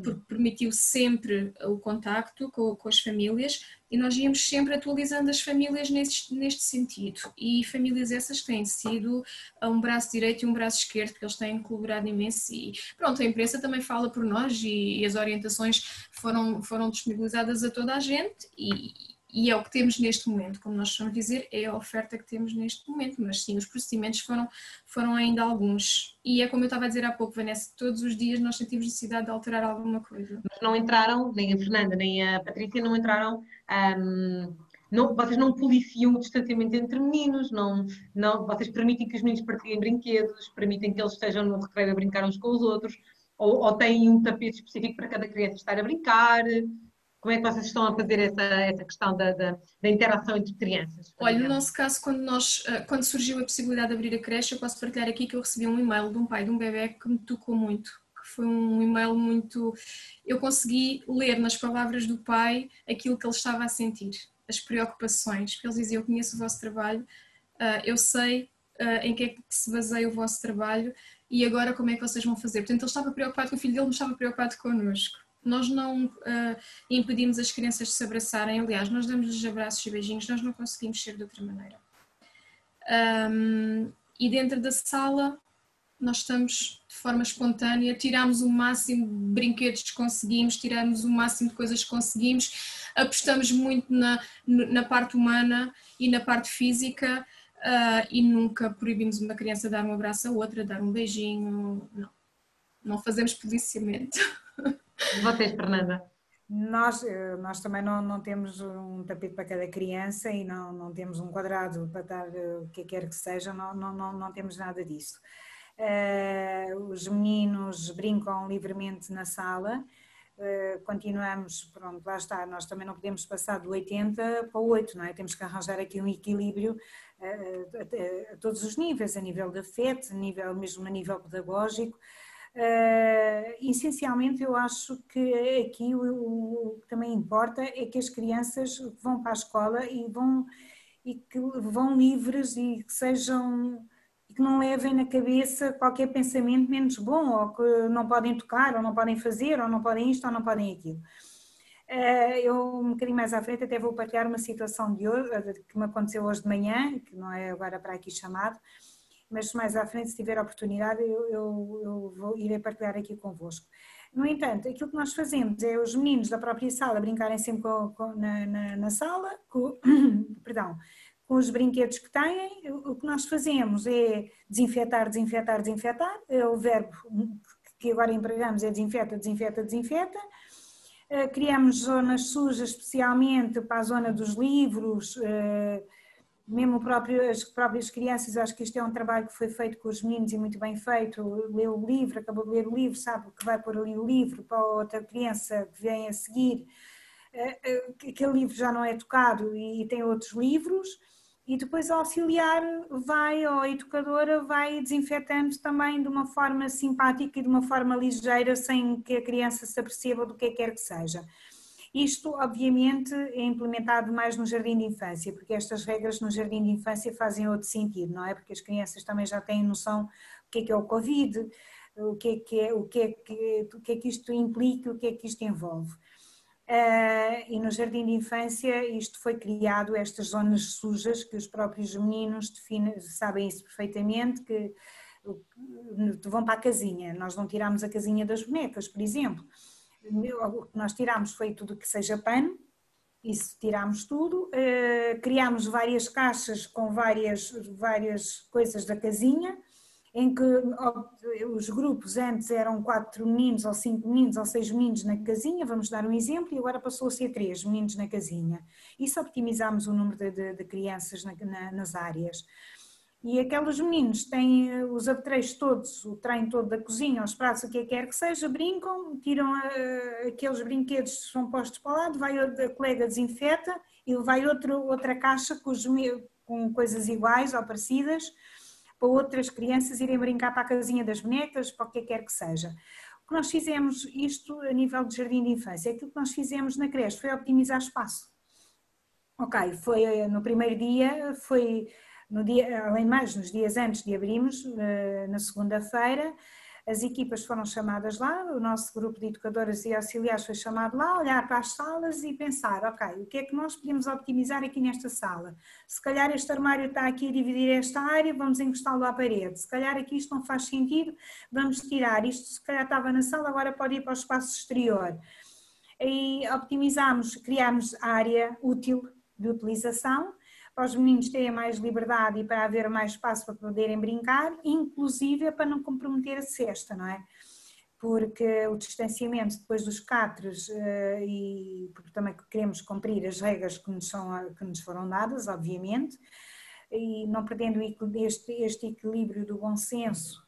porque permitiu sempre o contacto com, com, as famílias e nós íamos sempre atualizando as famílias neste, neste sentido. E famílias essas têm sido um braço direito e um braço esquerdo, porque eles têm colaborado imenso. E pronto, a imprensa também fala por nós e, e as orientações foram, foram disponibilizadas a toda a gente e, e é o que temos neste momento, como nós estamos a dizer, é a oferta que temos neste momento, mas sim, os procedimentos foram, foram ainda alguns. E é como eu estava a dizer há pouco, Vanessa, todos os dias nós sentimos necessidade de alterar alguma coisa. Mas não entraram, nem a Fernanda, nem a Patrícia, não entraram. Um, não, vocês não policiam o distanciamento entre meninos, não, não, vocês permitem que os meninos partilhem brinquedos, permitem que eles estejam no recreio a brincar uns com os outros, ou, ou têm um tapete específico para cada criança estar a brincar. Como é que vocês estão a fazer essa, essa questão da, da, da interação entre crianças? Olha, no nosso caso, quando, nós, eh, quando surgiu a possibilidade de abrir a creche, eu posso partilhar aqui que eu recebi um e-mail de um pai de um bebê que me tocou muito. Que foi um e-mail muito. Eu consegui ler nas palavras do pai aquilo que ele estava a sentir, as preocupações. Porque ele dizia: Eu conheço o vosso trabalho, eh, eu sei eh, em que é que se baseia o vosso trabalho e agora como é que vocês vão fazer. Portanto, ele estava preocupado com o filho dele, mas estava preocupado connosco nós não uh, impedimos as crianças de se abraçarem, aliás, nós damos-lhes abraços e beijinhos, nós não conseguimos ser de outra maneira. Um, e dentro da sala, nós estamos de forma espontânea, tiramos o máximo de brinquedos que conseguimos, tiramos o máximo de coisas que conseguimos, apostamos muito na, na parte humana e na parte física uh, e nunca proibimos uma criança dar um abraço a outra, dar um beijinho, não. Não fazemos policiamento. Vocês, Fernanda? Nós, eh, nós também não, não temos um tapete para cada criança e não, não temos um quadrado para dar eh, o que quer que seja, não, não, não, não temos nada disso. Uh, os meninos brincam livremente na sala, uh, continuamos, pronto, lá está, nós também não podemos passar do 80 para o 8, não é? Temos que arranjar aqui um equilíbrio uh, a, a, todos os níveis, a nível de afeto, a nível, mesmo a nível pedagógico, Uh, essencialmente, eu acho que aqui o, o, que também importa é que as crianças vão para a escola e vão e que vão livres e que sejam e que não levem na cabeça qualquer pensamento menos bom ou que não podem tocar ou não podem fazer ou não podem isto ou não podem aquilo. Uh, eu, um bocadinho mais à frente, até vou partilhar uma situação de hoje, que me aconteceu hoje de manhã, que não é agora para aqui chamado, mas mais à frente, se tiver oportunidade, eu, eu, eu vou, irei partilhar aqui convosco. No entanto, aquilo que nós fazemos é os meninos da própria sala brincarem sempre com, com, na, na, na, sala, com, perdão, com os brinquedos que têm. O que nós fazemos é desinfetar, desinfetar, desinfetar. É o verbo que agora empregamos é desinfeta, desinfeta, desinfeta. Eh, criamos zonas sujas especialmente para a zona dos livros, eh, mesmo próprio, as próprias crianças, acho que isto é um trabalho que foi feito com os meninos e muito bem feito, leu o livro, acabou de ler o livro, sabe que vai pôr ali o livro para outra criança que vem a seguir, eh, eh, aquele livro já não é tocado e tem outros livros, e depois a auxiliar vai, ou a educadora vai desinfetando também de uma forma simpática e de uma forma ligeira, sem que a criança se aperceba do que quer que seja. Isto, obviamente, é implementado mais no jardim de infância, porque estas regras no jardim de infância fazem outro sentido, não é? Porque as crianças também já têm noção do que é que é o Covid, o que é que, é, o que, é que, o que, é que isto implica, o que é que isto envolve. Uh, e no jardim de infância isto foi criado, estas zonas sujas, que os próprios meninos definem, sabem isso perfeitamente, que vão para a casinha. Nós não tiramos a casinha das bonecas, por exemplo o que nós tiramos foi tudo que seja pano, isso tirámos tudo, uh, criámos várias caixas com várias, várias coisas da casinha, em que os grupos antes eram quatro meninos, ou cinco meninos, ou seis meninos na casinha, vamos dar um exemplo, e agora passou a ser três meninos na casinha. Isso optimizámos o número de, de, de crianças na, na, nas áreas. E aqueles meninos têm eh, os apetrechos todos, o trem todo da cozinha, os pratos, o que quer que seja, brincam, tiram uh, aqueles brinquedos são postos para o lado, vai a colega desinfeta e vai outro, outra caixa com, os, com coisas iguais ou parecidas para outras crianças irem brincar para a casinha das bonecas, para o que quer que seja. O que nós fizemos, isto a nível de jardim de infância, aquilo que nós fizemos na creche foi optimizar espaço. Ok, foi eh, no primeiro dia, foi no dia, além mais, nos dias antes de abrirmos, eh, na segunda-feira, as equipas foram chamadas lá, o nosso grupo de educadoras e auxiliares foi chamado lá, olhar para as salas e pensar, ok, o que é que nós podemos optimizar aqui nesta sala? Se calhar este armário está aqui a dividir esta área, vamos encostá-lo à parede. Se calhar aqui isto não faz sentido, vamos tirar. Isto se calhar estava na sala, agora pode ir para o espaço exterior. E optimizamos, criámos área útil de utilização, para os meninos terem mais liberdade e para haver mais espaço para poderem brincar, inclusive para não comprometer a cesta, não é? Porque o distanciamento depois dos catres eh, e porque também queremos cumprir as regras que nos, são, que nos foram dadas, obviamente, e não perdendo este, este equilíbrio do bom senso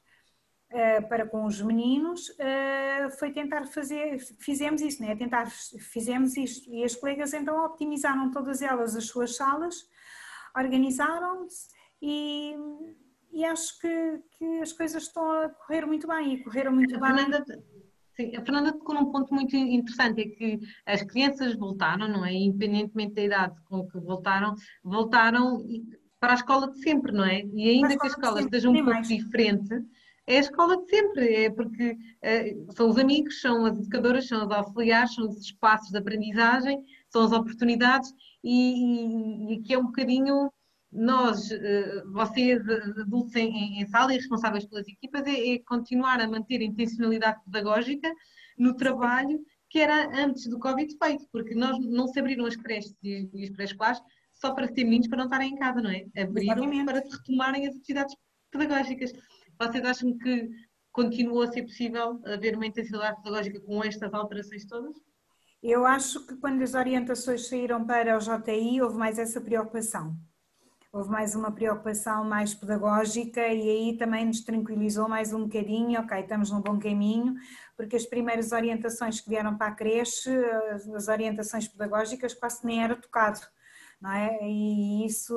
Uh, para com os meninos uh, foi tentar fazer, fizemos isso, né? tentar, fizemos isto e as colegas então optimizaram todas elas as suas salas organizaram-se e, e, acho que, que, as coisas estão a correr muito bem e correram muito a bem. Fernanda, sim, a Fernanda tocou num ponto muito interessante, é que as crianças voltaram, não é? Independentemente da idade com que voltaram, voltaram para a escola de sempre, não é? E ainda que a escola esteja um pouco diferente, é a escola de sempre, é porque uh, são os amigos, são as educadoras, são os auxiliares, são os espaços de aprendizagem, são as oportunidades e, e, que é um bocadinho nós, eh, vocês adultos em, em sala e responsáveis pelas equipas, é, é, continuar a manter a intencionalidade pedagógica no trabalho que era antes do Covid feito, porque nós não se abriram as creches e, e as pré-escolares só para ter meninos para não estarem em casa, não é? Abriram para retomarem as atividades pedagógicas. Vocês acham que continuou a ser possível haver uma intensidade pedagógica com estas alterações todas? Eu acho que quando as orientações saíram para o JI, houve mais essa preocupação. Houve mais uma preocupação mais pedagógica e aí também nos tranquilizou mais um bocadinho, ok, estamos num bom caminho, porque as primeiras orientações que vieram para a creche, as orientações pedagógicas quase nem era tocado, não é? E isso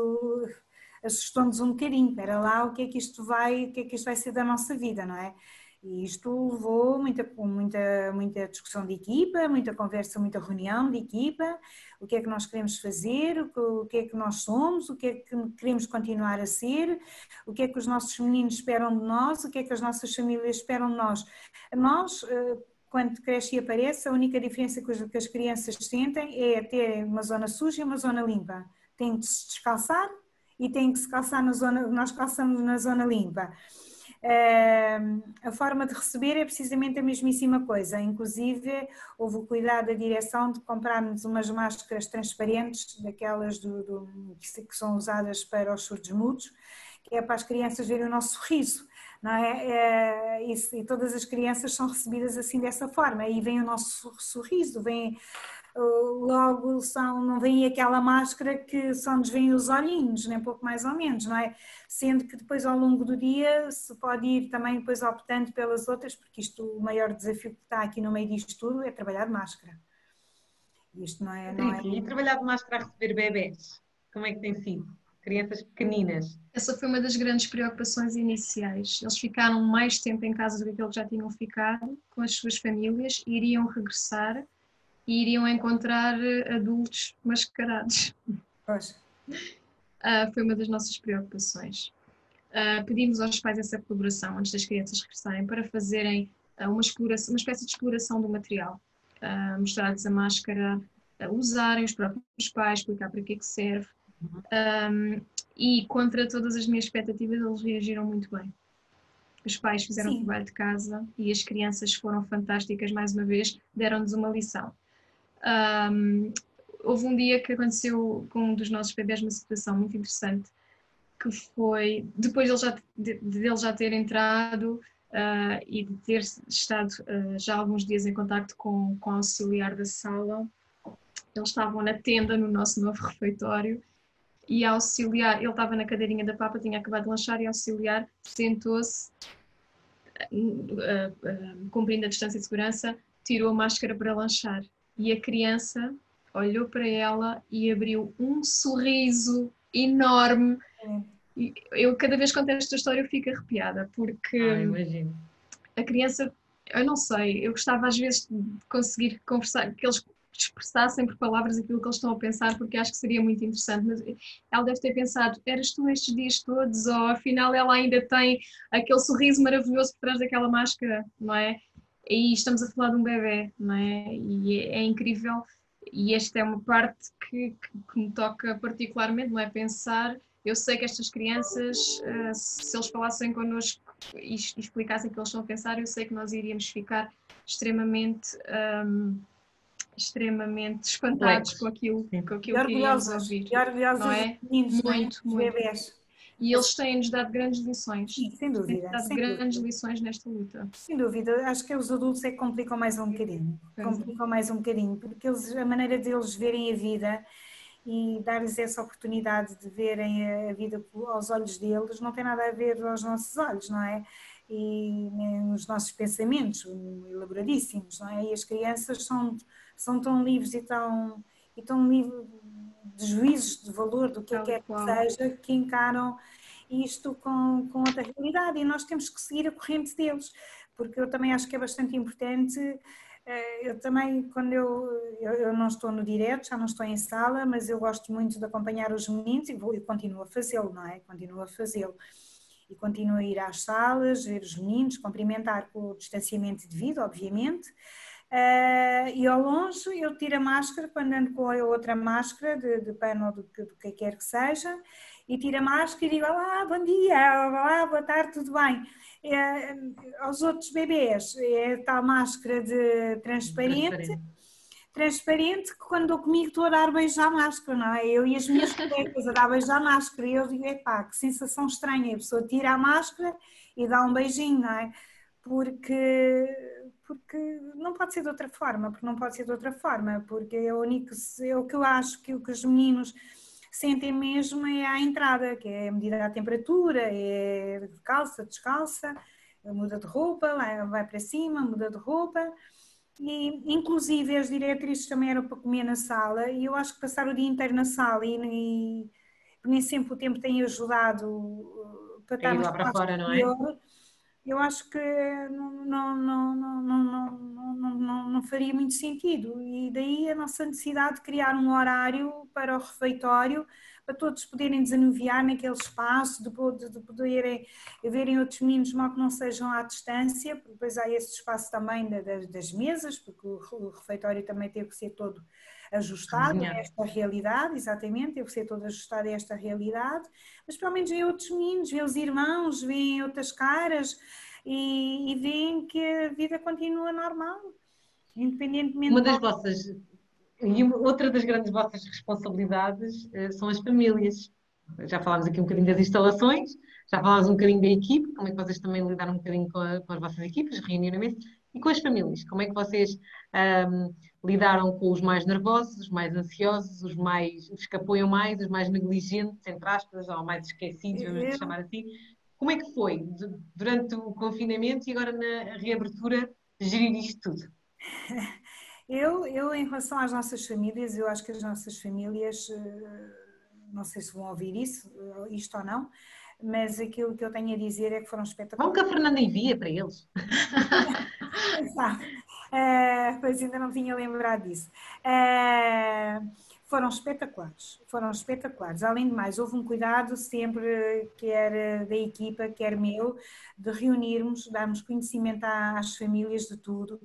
assustou-nos um bocadinho, espera lá, o que é que isto vai, o que é que isto vai ser da nossa vida, não é? E isto levou muita, muita, muita discussão de equipa, muita conversa, muita reunião de equipa, o que é que nós queremos fazer, o que é que nós somos, o que é que queremos continuar a ser, o que é que os nossos meninos esperam de nós, o que é que as nossas famílias esperam de nós. Nós, eh, quando cresce e aparece, a única diferença que as crianças sentem é ter uma zona suja e uma zona limpa. Tem de se descalçar e tem que se calçar na zona, nós calçamos na zona limpa. Uh, a forma de receber é precisamente a mesmíssima coisa. Inclusive, houve o cuidado da direção de comprarmos umas máscaras transparentes, daquelas do, do, que são usadas para os surdos mudos, que é para as crianças verem o nosso sorriso. Não é? é e, e todas as crianças são recebidas assim dessa forma. Aí vem o nosso sorriso, vem logo são, não vem aquela máscara que só nos vêm os olhinhos, nem pouco mais ou menos, não é? Sendo que depois ao longo do dia se pode ir também depois optando pelas outras, porque isto, o maior desafio que está aqui no meio disto tudo é trabalhar de máscara. Isto não é... Não é... E trabalhar de máscara a receber bebés, como é que tem sido? Crianças pequeninas. Essa foi uma das grandes preocupações iniciais. Eles ficaram mais tempo em casa do que aquilo que já tinham ficado, com as suas famílias, iriam regressar e iriam encontrar eh, adultos mascarados. Pois. Uh, foi uma das nossas preocupações. Uh, pedimos aos pais essa colaboração antes das crianças regressarem para fazerem uh, uma, exploração, uma espécie de exploração do material. Uh, Mostrar-lhes a máscara, usarem os próprios pais, explicar para que é que serve. Um, uhum. e contra todas as minhas expectativas, eles reagiram muito bem. Os pais fizeram o trabalho de casa e as crianças foram fantásticas mais uma vez, deram-nos uma lição. Um, houve um dia que aconteceu com um dos nossos bebés uma situação muito interessante, que foi, depois dele já, de, de já ter entrado uh, e de ter estado uh, já alguns dias em contacto com, com o auxiliar da sala, eles estavam na tenda no nosso novo refeitório e a auxiliar, ele estava na cadeirinha da papa, tinha acabado de lanchar e a auxiliar sentou-se, uh, cumprindo a distância de segurança, tirou a máscara para lanchar e a criança olhou para ela e abriu um sorriso enorme. E eu, cada vez que conto esta história, eu fico arrepiada, porque ah, a criança, eu não sei, eu gostava às vezes de conseguir conversar, que eles expressassem por palavras aquilo que eles estão a pensar, porque acho que seria muito interessante. Mas ela deve ter pensado: eras tu estes dias todos, ou afinal ela ainda tem aquele sorriso maravilhoso por trás daquela máscara, não é? E estamos a falar de um bebê, não é? E é, é incrível, e esta é uma parte que, que, que, me toca particularmente, não é? Pensar, eu sei que estas crianças, uh, se eles falassem connosco e, e explicassem o que eles estão a pensar, eu sei que nós iríamos ficar extremamente. Um, extremamente espantados com aquilo, com aquilo que iríamos ouvir. E orgulhosos não é? Meninos, muito, muito. bebés. E eles têm-nos dado grandes lições. Sim, sem dúvida. Têm dado grandes dúvida. lições nesta luta. Sem dúvida. Acho que os adultos é que complicam mais um bocadinho. É. Complicam mais um bocadinho, porque eles, a maneira deles verem a vida e dar-lhes essa oportunidade de verem a vida aos olhos deles não tem nada a ver aos nossos olhos, não é? E os nossos pensamentos elaboradíssimos, não é? E as crianças são, são tão livres e tão, e tão livres de juízos de valor do que é quer que seja, que encaram isto com, com outra realidade e nós temos que seguir a corrente deles, porque eu também acho que é bastante importante. Eh, eu também, quando eu, eu, eu não estou no direto, já não estou em sala, mas eu gosto muito de acompanhar os meninos e, vou, e continuo a fazê-lo, não é? Continuo a fazê-lo. E continuo a ir às salas, ver os meninos, cumprimentar com o distanciamento devido, obviamente. Uh, e ao longe eu tiro a máscara quando ando com a outra máscara de, de pano ou do, do que quer que seja e tiro a máscara e digo olá, bom dia, olá, boa tarde, tudo bem. É, aos outros bebês é tal máscara de transparente, transparente, transparente que quando eu comigo estou a dar beijo à máscara, não é? Eu e as minhas colegas a dar beijo à máscara e eu digo, epá, que sensação estranha, a pessoa tira a máscara e dá um beijinho, não é? Porque porque não pode ser de outra forma, porque não pode ser de outra forma, porque é o único, é o que eu acho que o que os meninos sentem mesmo é a entrada, que é a medida da temperatura, é calça, descalça, muda de roupa, vai para cima, muda de roupa, e inclusive as diretrizes também eram para comer na sala, e eu acho que passar o dia inteiro na sala e, e nem sempre o tempo tem ajudado uh, para estar lá para fora, não é? Eu acho que não, não, não, não, não, não, não faria muito sentido. E daí a nossa necessidade de criar um horário para o refeitório para todos poderem desanuviar naquele espaço, de, de, de poderem verem outros meninos, mal que não sejam à distância, porque depois há esse espaço também das mesas, porque o refeitório também teve que ser todo ajustado a esta realidade, exatamente, que ser todo ajustado a esta realidade, mas pelo menos vêem outros meninos, vêem os irmãos, vêem outras caras e, e veem que a vida continua normal, independentemente... Uma das vossas e outra das grandes vossas responsabilidades uh, são as famílias. Já falámos aqui um bocadinho das instalações, já falámos um bocadinho da equipe, como é que vocês também lidaram um bocadinho com, a, com as vossas equipes, reunionamento, e com as famílias, como é que vocês um, lidaram com os mais nervosos, os mais ansiosos, os mais os que apoiam mais, os mais negligentes, entre aspas, ou mais esquecidos, vamos chamar assim. Como é que foi durante o confinamento e agora na reabertura gerir isto tudo? Eu, eu, em relação às nossas famílias, eu acho que as nossas famílias, eh, não sei se vão ouvir isso, eh, isto ou não, mas aquilo que eu tenho a dizer é que foram espetaculares. Vamos que a Fernanda envia para eles. uh, pois ainda não tinha lembrado disso. Uh, foram espetaculares, foram espetaculares. Além de mais, houve um cuidado sempre, quer da equipa, quer meu, de reunirmos, darmos conhecimento às famílias de tudo,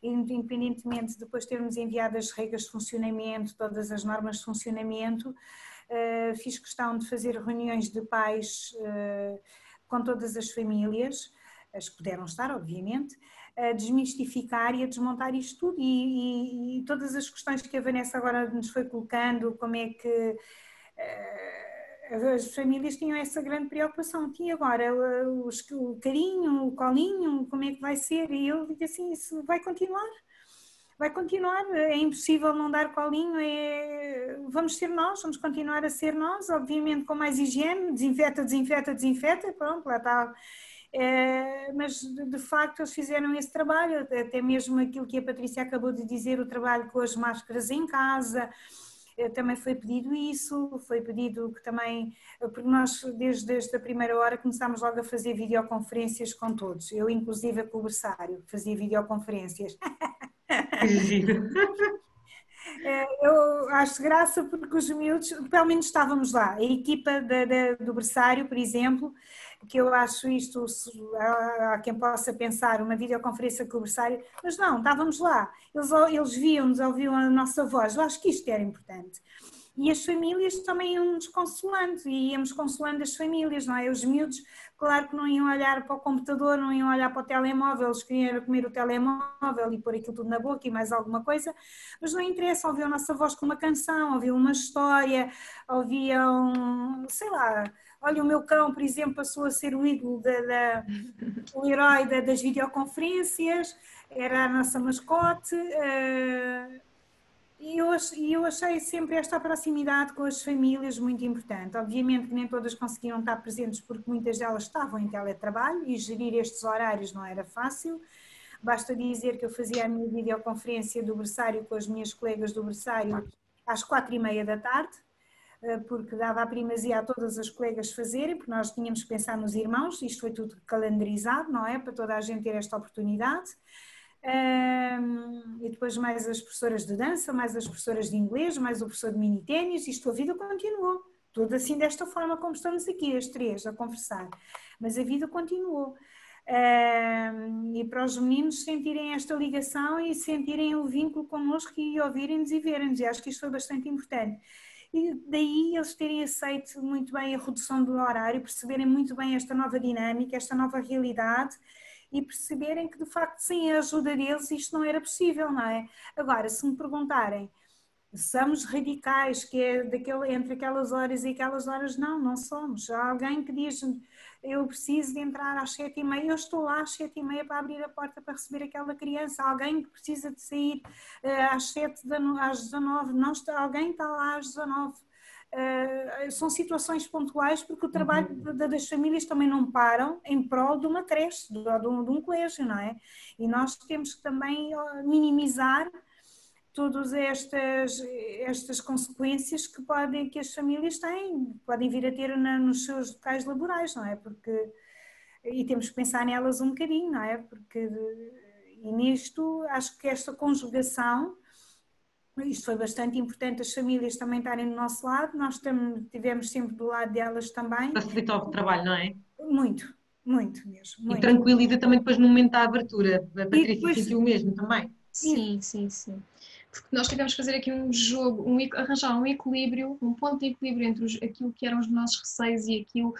independentemente de depois termos enviado as regras de funcionamento, todas as normas de funcionamento, uh, fiz questão de fazer reuniões de pais uh, com todas as famílias, as que puderam estar, obviamente, a desmistificar e a desmontar isto tudo e, e, e, todas as questões que a Vanessa agora nos foi colocando, como é que uh, as famílias tinham essa grande preocupação. E agora uh, os, o carinho, o colinho, como é que vai ser? E eu digo assim, isso vai continuar. Vai continuar, é impossível não dar colinho, é... vamos ser nós, vamos continuar a ser nós, obviamente com mais higiene, desinfeta, desinfeta, desinfeta, pronto, lá está mas de facto eles fizeram esse trabalho, até mesmo aquilo que a Patrícia acabou de dizer, o trabalho com as máscaras em casa, é, também foi pedido isso, foi pedido que também, porque nós desde, desde a primeira hora começámos logo a fazer videoconferências com todos, eu inclusive com o berçário, fazia videoconferências. Eu acho graça porque os miúdos, pelo menos estávamos lá, a equipa da, da, do berçário, por exemplo, que eu acho isto, há quem possa pensar, uma videoconferência com o berçário, mas não, estávamos lá, eles, eles viam-nos, ouviam a nossa voz, eu acho que isto era importante. E as famílias também iam-nos consolando, e íamos consolando as famílias, não é? Os miúdos, claro que não iam olhar para o computador, não iam olhar para o telemóvel, eles queriam comer o telemóvel e pôr aquilo tudo na boca e mais alguma coisa, mas não interessa, ouviam a nossa voz com uma canção, ouviam uma história, ouviam, sei lá, Olha, o meu cão, por exemplo, passou a ser o ídolo, da, da o herói da, das videoconferências, era a nossa mascote. Uh, e eu, eu achei sempre esta proximidade com as famílias muito importante. Obviamente que nem todas conseguiam estar presentes porque muitas delas estavam em teletrabalho e gerir estes horários não era fácil. Basta dizer que eu fazia a minha videoconferência do berçário com as minhas colegas do berçário às quatro e meia da tarde porque dava a primazia a todas as colegas fazerem, porque nós tínhamos que pensar nos irmãos, isto foi tudo calendarizado, não é? Para toda a gente ter esta oportunidade. E depois mais as professoras de dança, mais as professoras de inglês, mais o professor de mini ténis, isto a vida continuou. Tudo assim desta forma como estamos aqui, as três, a conversar. Mas a vida continuou. Um, e para os meninos sentirem esta ligação e sentirem o vínculo connosco e ouvirem-nos e verem-nos. E acho que isto foi bastante importante e daí eles terem aceito muito bem a redução do horário, perceberem muito bem esta nova dinâmica, esta nova realidade e perceberem que de facto sem a ajuda deles isto não era possível, não é? Agora, se me perguntarem somos radicais, que é daquele, entre aquelas horas e aquelas horas, não, não somos. Há alguém que diz eu preciso de entrar às sete e meia, eu estou lá às sete e meia para abrir a porta para receber aquela criança. Alguém que precisa de sair uh, às sete, da, às 19, não está, alguém está lá às 19. Uh, eh, são situações pontuais porque o trabalho uhum. das famílias também não param em prol de uma creche, de, de, um, de um colégio, não é? E nós temos que também minimizar todas estas, estas consequências que podem que as famílias têm, podem vir a ter na, nos seus locais laborais, não é? Porque e temos que pensar nelas um bocadinho, não é? Porque e nisto acho que esta conjugação isto foi bastante importante, as famílias também estarem do nosso lado, nós tivemos sempre do lado delas também. Facilita o trabalho, não é? Muito, muito mesmo. Muito. E tranquiliza também depois no momento da abertura. A Patrícia depois... sentiu o mesmo também. Sim, sim, sim. Porque nós tivemos que fazer aqui um jogo, um, arranjar um equilíbrio, um ponto de equilíbrio entre os, aquilo que eram os nossos receios e aquilo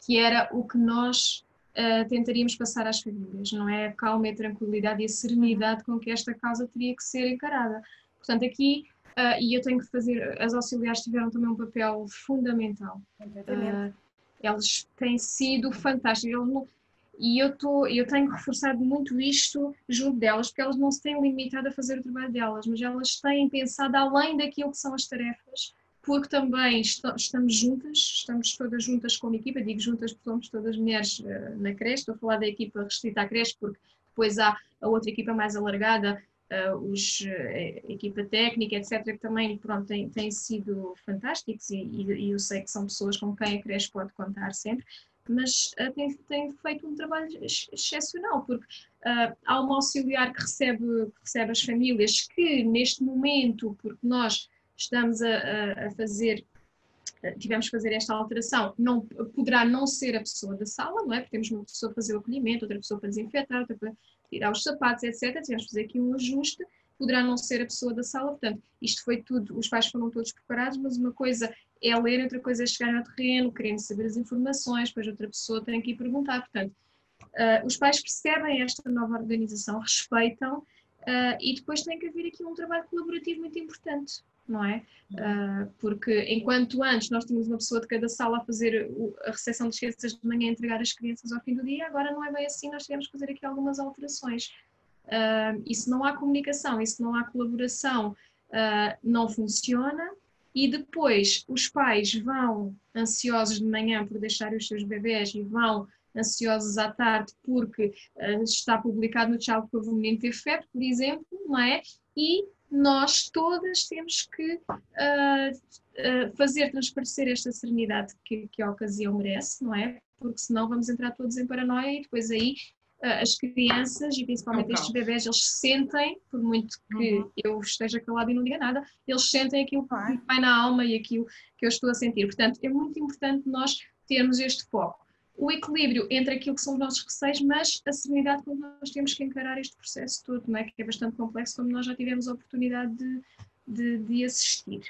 que era o que nós uh, tentaríamos passar às famílias, não é? A calma e a tranquilidade e a serenidade com que esta causa teria que ser encarada. Portanto, aqui, uh, e eu tenho que fazer, as auxiliares tiveram também um papel fundamental. Uh, elas têm sido fantásticas. Não, e eu, tô, eu tenho reforçado muito isto junto delas, porque elas não se têm limitado a fazer o trabalho delas, mas elas têm pensado além daquilo que são as tarefas, porque também estamos juntas, estamos todas juntas como equipa, digo juntas porque somos todas mulheres uh, na creche, estou a falar da equipa restrita à creche, porque depois há a outra equipa mais alargada, uh, os, uh, a equipa técnica, etc., que também pronto, têm, têm sido fantásticos e, e, eu sei que são pessoas com quem a creche pode contar sempre, mas uh, tem, tem, feito um trabalho excepcional, porque uh, há uma auxiliar que recebe, que recebe as famílias que, neste momento, porque nós estamos a, a fazer tivemos que fazer esta alteração, não, poderá não ser a pessoa da sala, não é? Porque temos uma pessoa para fazer o acolhimento, outra pessoa para desinfetar, outra para tirar os sapatos, etc. Tivemos que fazer aqui um ajuste, poderá não ser a pessoa da sala, portanto, isto foi tudo, os pais foram todos preparados, mas uma coisa é ler, outra coisa é chegar ao terreno, querendo saber as informações, depois outra pessoa tem que ir perguntar, portanto, uh, os pais percebem esta nova organização, respeitam, uh, e depois tem que haver aqui um trabalho colaborativo muito importante não é? Uh, porque enquanto antes nós tínhamos uma pessoa de cada sala a fazer a recepção de crianças de manhã, entregar as crianças ao fim do dia, agora não é bem assim, nós tivemos que fazer aqui algumas alterações. Uh, e se não há comunicação, e se não há colaboração, uh, não funciona. E depois os pais vão ansiosos de manhã por deixar os seus bebés e vão ansiosos à tarde porque está publicado no Child que um menino ter febre, por exemplo, não é? E nós todas temos que uh, uh, fazer transparecer esta serenidade que, que, a ocasião merece, não é? Porque senão vamos entrar todos em paranoia e depois aí uh, as crianças e principalmente okay. estes bebés, eles sentem, por muito que uhum. eu esteja calado e não diga nada, eles sentem aquilo que vai na alma e aquilo que eu estou a sentir. Portanto, é muito importante nós termos este foco o equilíbrio entre aquilo que são os nossos receios, mas a serenidade com que nós temos que encarar este processo todo, não é? que é bastante complexo, como nós já tivemos a oportunidade de, de, de assistir.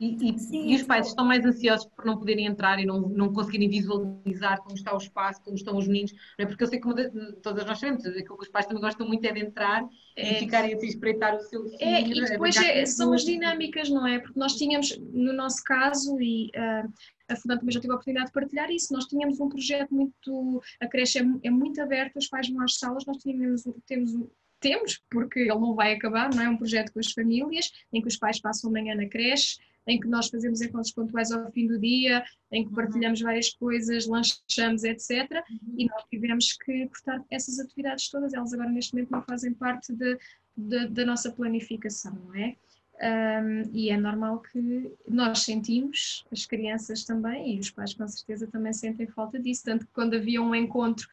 E, e, e, os pais estão mais ansiosos por não poderem entrar e não, não conseguirem visualizar como está o espaço, como estão os meninos, não é? porque eu sei que de, todas nós sabemos, aquilo que os pais também gostam muito é de entrar é. e ficarem a se espreitar o seu filho. É, e depois é, são as dinâmicas, não é? Porque nós tínhamos, no nosso caso, e uh, a Fundante também já tive a oportunidade de partilhar isso. Nós tínhamos um projeto muito. A creche é, é muito aberta, os pais vão às salas, nós tínhamos, temos, temos, porque ele não vai acabar, não é? Um projeto com as famílias, em que os pais passam amanhã na creche, em que nós fazemos encontros pontuais ao fim do dia, em que uhum. partilhamos várias coisas, lanchamos, etc. Uhum. E nós tivemos que cortar essas atividades todas, elas agora neste momento não fazem parte de, de, da nossa planificação, não é? Um, e é normal que nós sentimos, as crianças também, e os pais com certeza também sentem falta disso, tanto que quando havia um encontro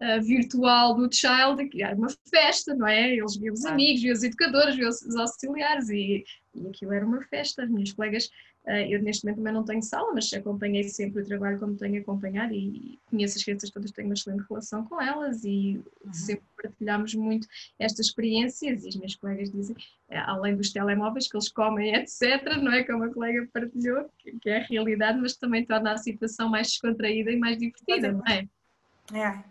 uh, virtual do Child, que era uma festa, não é? Eles viam os amigos, viam os educadores, viam os auxiliares, e, e aquilo era uma festa. As minhas colegas Uh, eu neste momento também não tenho sala, mas acompanhei sempre o trabalho como tenho acompanhado e conheço as crianças todas, tenho uma excelente relação com elas e uhum. sempre partilhamos muito estas experiências e as minhas colegas dizem, eh, além dos telemóveis que eles comem, etc., não é? Como a colega partilhou, que, que é a realidade, mas também torna a situação mais descontraída e mais divertida, não é? É.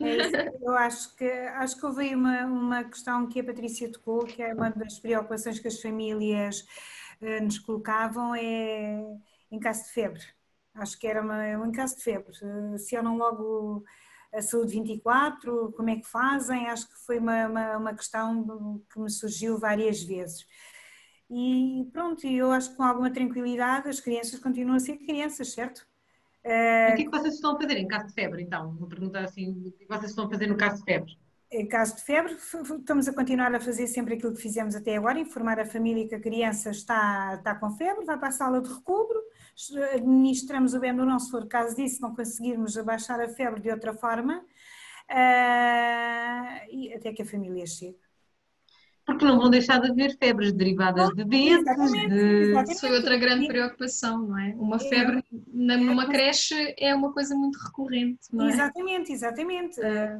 É eu acho que acho que houve uma, uma questão que a Patrícia tocou, que é uma das preocupações que as famílias eh, nos colocavam é em caso de febre. Acho que era uma, um caso de febre. Eh, se não logo a saúde 24, como é que fazem? Acho que foi uma, uma, uma questão que me surgiu várias vezes. E pronto, eu acho que com alguma tranquilidade as crianças continuam a ser crianças, certo? O que é que vocês estão a fazer em caso de febre, então? Vou perguntar assim, o que vocês estão a fazer no caso de febre? Em caso de febre, estamos a continuar a fazer sempre aquilo que fizemos até agora, informar a família que a criança está, está com febre, vai para a sala de recobro, administramos o Benuron se for caso disso, não conseguirmos abaixar a febre de outra forma, uh, e até que a família chegue. Porque não vão deixar de haver febres derivadas de dentes. Exatamente, de... exatamente. Isso foi outra grande preocupação, não é? Uma é. febre é, numa creche é uma coisa muito recorrente, não é? Exatamente, exatamente. É.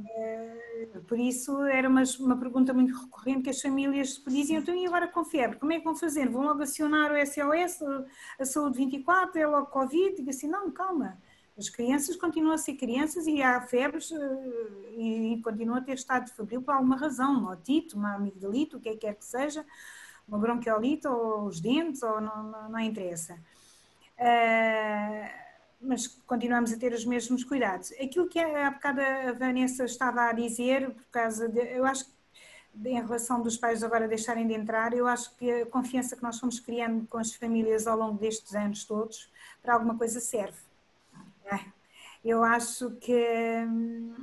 Por isso era uma, uma pergunta muito recorrente que as famílias diziam, então e agora com febre, como é que vão fazer? Vão logo acionar o SOS, a Saúde 24, é logo Covid? Digo assim, não, calma. As crianças continuam a ser crianças e há febres eh, e, continuam a ter estado febril por alguma razão, uma otite, uma amigdalite, o que é quer que seja, uma bronquiolite ou os dentes, ou não, não, não interessa. Uh, mas continuamos a ter os mesmos cuidados. Aquilo que há bocado a Vanessa estava a dizer, por causa de, eu acho que em relação dos pais agora deixarem de entrar, eu acho que a confiança que nós fomos criando com as famílias ao longo destes anos todos, para alguma coisa serve. É. Eu acho que hum,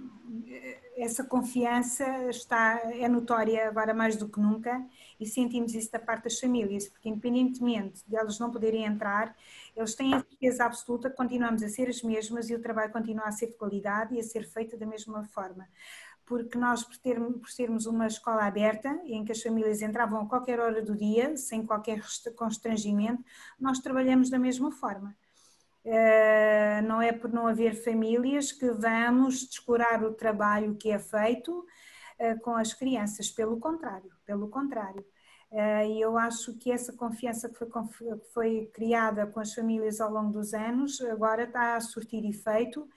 essa confiança está, é notória agora mais do que nunca e sentimos isso da parte das famílias, porque independentemente de elas não poderem entrar, eles têm a certeza absoluta que continuamos a ser as mesmas e o trabalho continua a ser de qualidade e a ser feito da mesma forma. Porque nós, por, por sermos uma escola aberta, em que as famílias entravam a qualquer hora do dia, sem qualquer constrangimento, nós trabalhamos da mesma forma. Eh, não é por não haver famílias que vamos descurar o trabalho que é feito eh, com as crianças, pelo contrário, pelo contrário. Eh, e eu acho que essa confiança que foi, foi criada com as famílias ao longo dos anos agora está a surtir efeito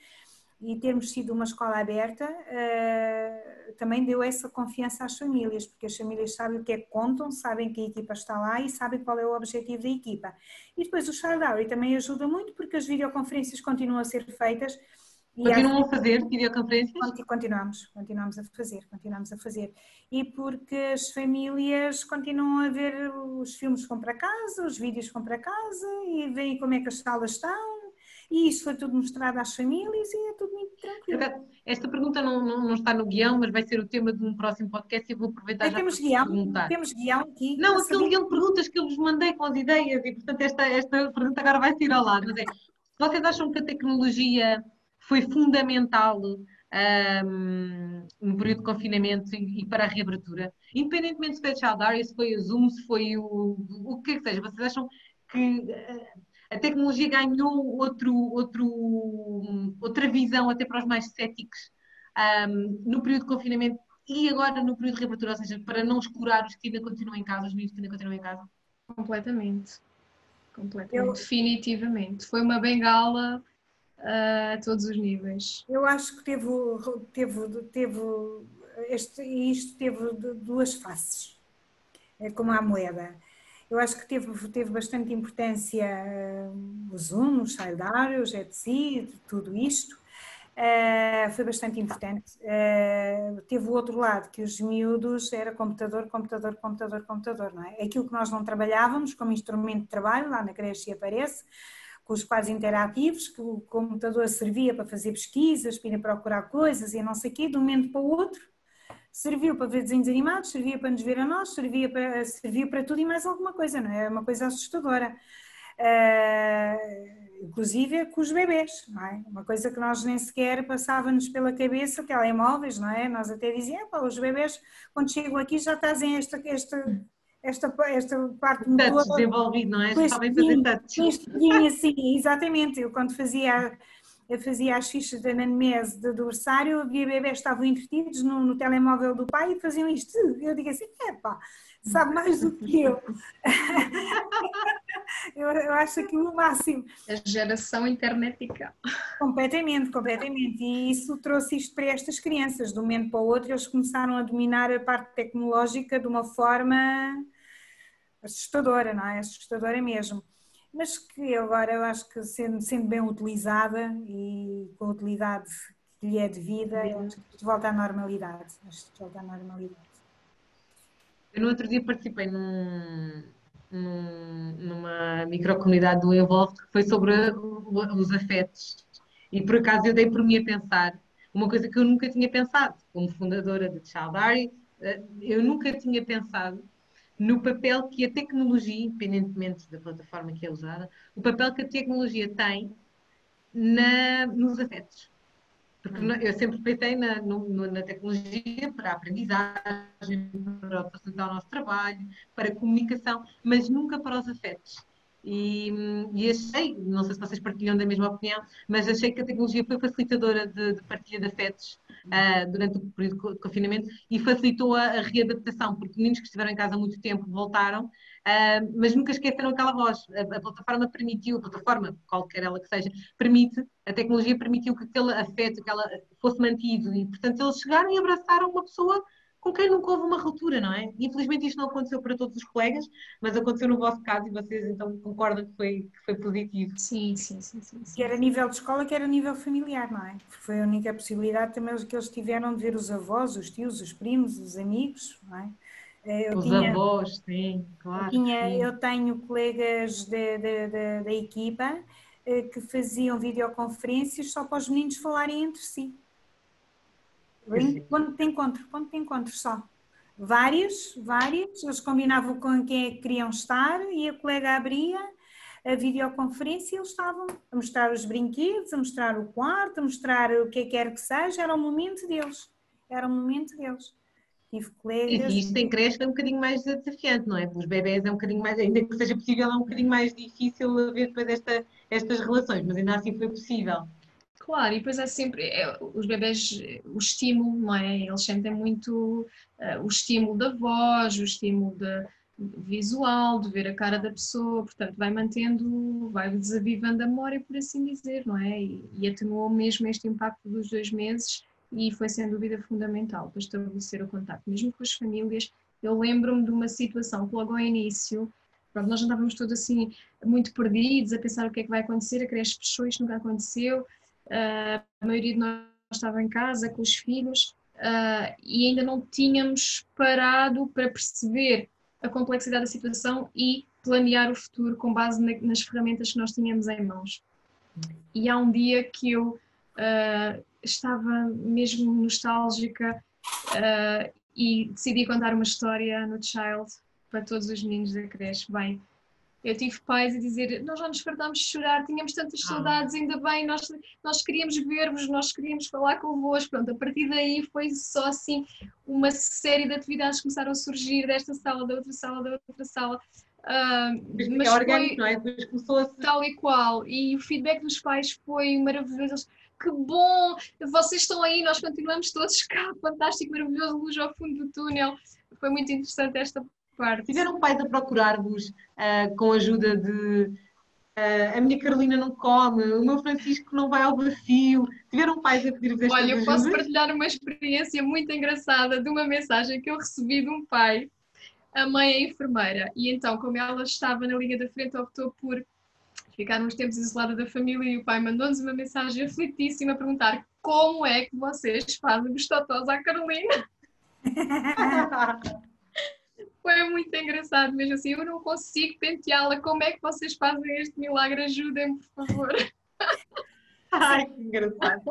e termos sido uma escola aberta uh, também deu essa confiança às famílias, porque as famílias sabem o que é que contam, sabem que a equipa está lá e sabem qual é o objetivo da equipa. E depois o Child Hour também ajuda muito porque as videoconferências continuam a ser feitas. Continuam a fazer videoconferências? Continuamos, continuamos a fazer, continuamos a fazer. E porque as famílias continuam a ver os filmes que vão para casa, os vídeos que vão para casa e veem como é que as salas estão e isso foi tudo mostrado às famílias e é tudo muito tranquilo. Esta pergunta não, não, não, está no guião, mas vai ser o tema de um próximo podcast e eu vou aproveitar já temos guião, perguntar. Temos guião aqui. Não, aquele guião de perguntas que eu vos mandei com as ideias e portanto esta, esta pergunta agora vai sair ao lado. Mas é, vocês acham que a tecnologia foi fundamental um, no período de confinamento e, e, para a reabertura? Independentemente se foi a Child se foi a Zoom, se foi o, o que é que seja, vocês acham que uh, a tecnologia ganhou outro, outro, outra visão até para os mais céticos um, no período de confinamento e agora no período de reabertura, ou seja, para não escurar os que ainda continuam em casa, os meninos que ainda continuam em casa? Completamente. Completamente. Eu... Definitivamente. Foi uma bengala uh, a todos os níveis. Eu acho que teve, teve, teve este, isto teve duas faces, é como a moeda. Eu acho que teve, teve bastante importância uh, o Zoom, o Child o Jetsi, tudo isto. Uh, foi bastante importante. Uh, teve o outro lado, que os miúdos era computador, computador, computador, computador, não é? Aquilo que nós não trabalhávamos como instrumento de trabalho, lá na creche aparece, com os quadros interativos, que o computador servia para fazer pesquisas, para ir procurar coisas e não sei o quê, de um momento para o outro, serviu para ver desenhos animados, servia para nos ver a nós, servia para, servia para tudo e mais alguma coisa, não é? É uma coisa assustadora. Uh, inclusive com os bebês, não é? Uma coisa que nós nem sequer passava-nos pela cabeça, telemóveis, não é? Nós até dizíamos, os bebês quando chegam aqui já trazem esta, esta, esta, esta parte motora. desenvolvido, não é? Sabem fazer touch. assim, exatamente. Eu quando fazia eu fazia as fichas da anamnese do adversário, havia bebês que estavam entretidos no, no, telemóvel do pai e faziam isto. Eu digo assim, epá, sabe mais do que eu. eu, eu acho aquilo o máximo. A geração internetica. Completamente, completamente. E isso trouxe isto para estas crianças. De um momento para o outro, eles começaram a dominar a parte tecnológica de uma forma assustadora, não é? Assustadora mesmo mas que agora eu acho que sendo, sendo bem utilizada e com a utilidade que lhe é devida, acho que volta à normalidade. Acho que volta à normalidade. Eu no outro dia participei num, num, numa microcomunidade do Evolve que foi sobre os afetos. E por acaso eu dei por mim a pensar uma coisa que eu nunca tinha pensado, como fundadora de Childari, eh, eu nunca tinha pensado no papel que a tecnologia, independentemente da plataforma que é usada, o papel que a tecnologia tem na, nos afetos. Porque eu sempre pensei na, no, na tecnologia para a aprendizagem, para facilitar o nosso trabalho, para a comunicação, mas nunca para os afetos. E, e, achei, não sei se vocês partilham da mesma opinião, mas achei que a tecnologia foi facilitadora de, de partilha de afetos uh, durante o período de confinamento e facilitou a, a, readaptação, porque meninos que estiveram em casa há muito tempo voltaram, uh, mas nunca esqueceram aquela voz. A, a, plataforma permitiu, a plataforma, qualquer ela que seja, permite, a tecnologia permitiu que aquele afeto aquela, fosse mantido e, portanto, eles chegaram e abraçaram uma pessoa com quem nunca houve uma ruptura, não é? Infelizmente isto não aconteceu para todos os colegas, mas aconteceu no vosso caso e vocês então concordam que foi, que foi positivo. Sim, sim, sim, sim, sim. Quer a nível de escola, quer a nível familiar, não é? Foi a única possibilidade também que eles tiveram de ver os avós, os tios, os primos, os amigos, não é? Eh, eu os tinha, avós, sim, claro. Eu, tinha, sim. eu tenho colegas de, de, de, da equipa eh, que faziam videoconferências só para os meninos falarem entre si. Ponto de encontro, ponto de encontro só. Vários, vários, eles combinavam com quem é que queriam estar e a colega abria a videoconferência e eles estavam a mostrar os brinquedos, a mostrar o quarto, a mostrar o que quer que seja, era o momento deles. Era o momento deles. Tive colegas. E isto em creche é um bocadinho mais desafiante, não é? Os bebés é um bocadinho mais, ainda que seja possível, é um bocadinho mais difícil haver depois esta, estas relações, mas ainda assim foi possível. Claro, e depois é sempre, é, os bebés, o estímulo, não é? Eles sentem muito uh, o estímulo da voz, o estímulo de, visual, de ver a cara da pessoa, portanto vai mantendo, vai desavivando a memória, por assim dizer, não é? E, e atenuou mesmo este impacto dos dois meses e foi sem dúvida fundamental para estabelecer o contato, mesmo com as famílias. Eu lembro-me de uma situação que logo ao início, pronto, nós andávamos todos assim muito perdidos, a pensar o que é que vai acontecer, a creche fechou, isto nunca aconteceu, a maioria de nós estava em casa com os filhos uh, e ainda não tínhamos parado para perceber a complexidade da situação e planear o futuro com base na, nas ferramentas que nós tínhamos em mãos. E há um dia que eu uh, estava mesmo nostálgica uh, e decidi contar uma história no Child para todos os meninos da creche. Bem, eu tive pais a dizer, nós já nos fartámos de chorar, tínhamos tantas ah. saudades, ainda bem, nós, nós queríamos ver-vos, nós queríamos falar convosco. Pronto, a partir daí foi só assim uma série de atividades que começaram a surgir desta sala, da outra sala, da outra sala. Uh, mas é orgânico, não é? Depois começou a Tal e qual. E o feedback dos pais foi maravilhoso. Que bom! Vocês estão aí, nós continuamos todos cá. Fantástico, maravilhoso, luz ao fundo do túnel. Foi muito interessante esta parte. Tiveram pais a procurar-vos uh, com a ajuda de uh, a minha Carolina não come, o meu Francisco não vai ao vazio. Tiveram pais a pedir-vos esta Olha, eu posso partilhar uma experiência muito engraçada de uma mensagem que eu recebi de um pai. A mãe é enfermeira e então, como ela estava na linha da frente, optou por ficar uns tempos isolada da família e o pai mandou-nos uma mensagem aflitíssima a perguntar como é que vocês fazem os totós à Carolina? Foi muito engraçado mesmo assim. Eu não consigo penteá-la. Como é que vocês fazem este milagre? Ajudem-me, por favor. Ai, que engraçado.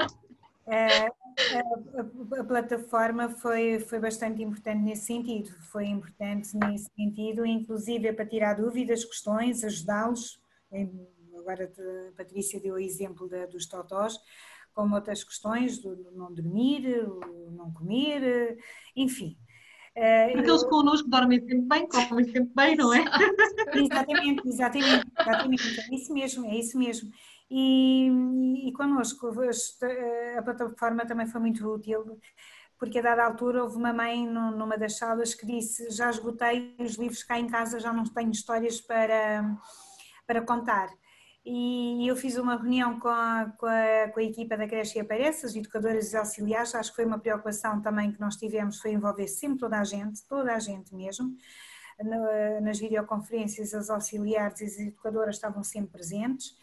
É, a, a, plataforma foi, foi bastante importante nesse sentido. Foi importante nesse sentido, inclusive para tirar dúvidas, questões, ajudá-los. Agora a Patrícia deu o exemplo da, dos totós, como outras questões, do não dormir, não comer, enfim. Uh, Aqueles eu... connosco dormem sempre bem, comem sempre bem, não é? exatamente, exatamente, exatamente, é isso mesmo, é isso mesmo. E, e connosco, a plataforma também foi muito útil, porque a dada altura houve uma mãe numa das salas que disse: Já esgotei os livros cá em casa, já não tenho histórias para, para contar e eu fiz uma reunião com a, com a, com a equipa da creche e aparece, as educadoras e auxiliares, acho que foi uma preocupação também que nós tivemos, foi envolver sempre toda a gente, toda a gente mesmo, nas videoconferências as auxiliares e as educadoras estavam sempre presentes,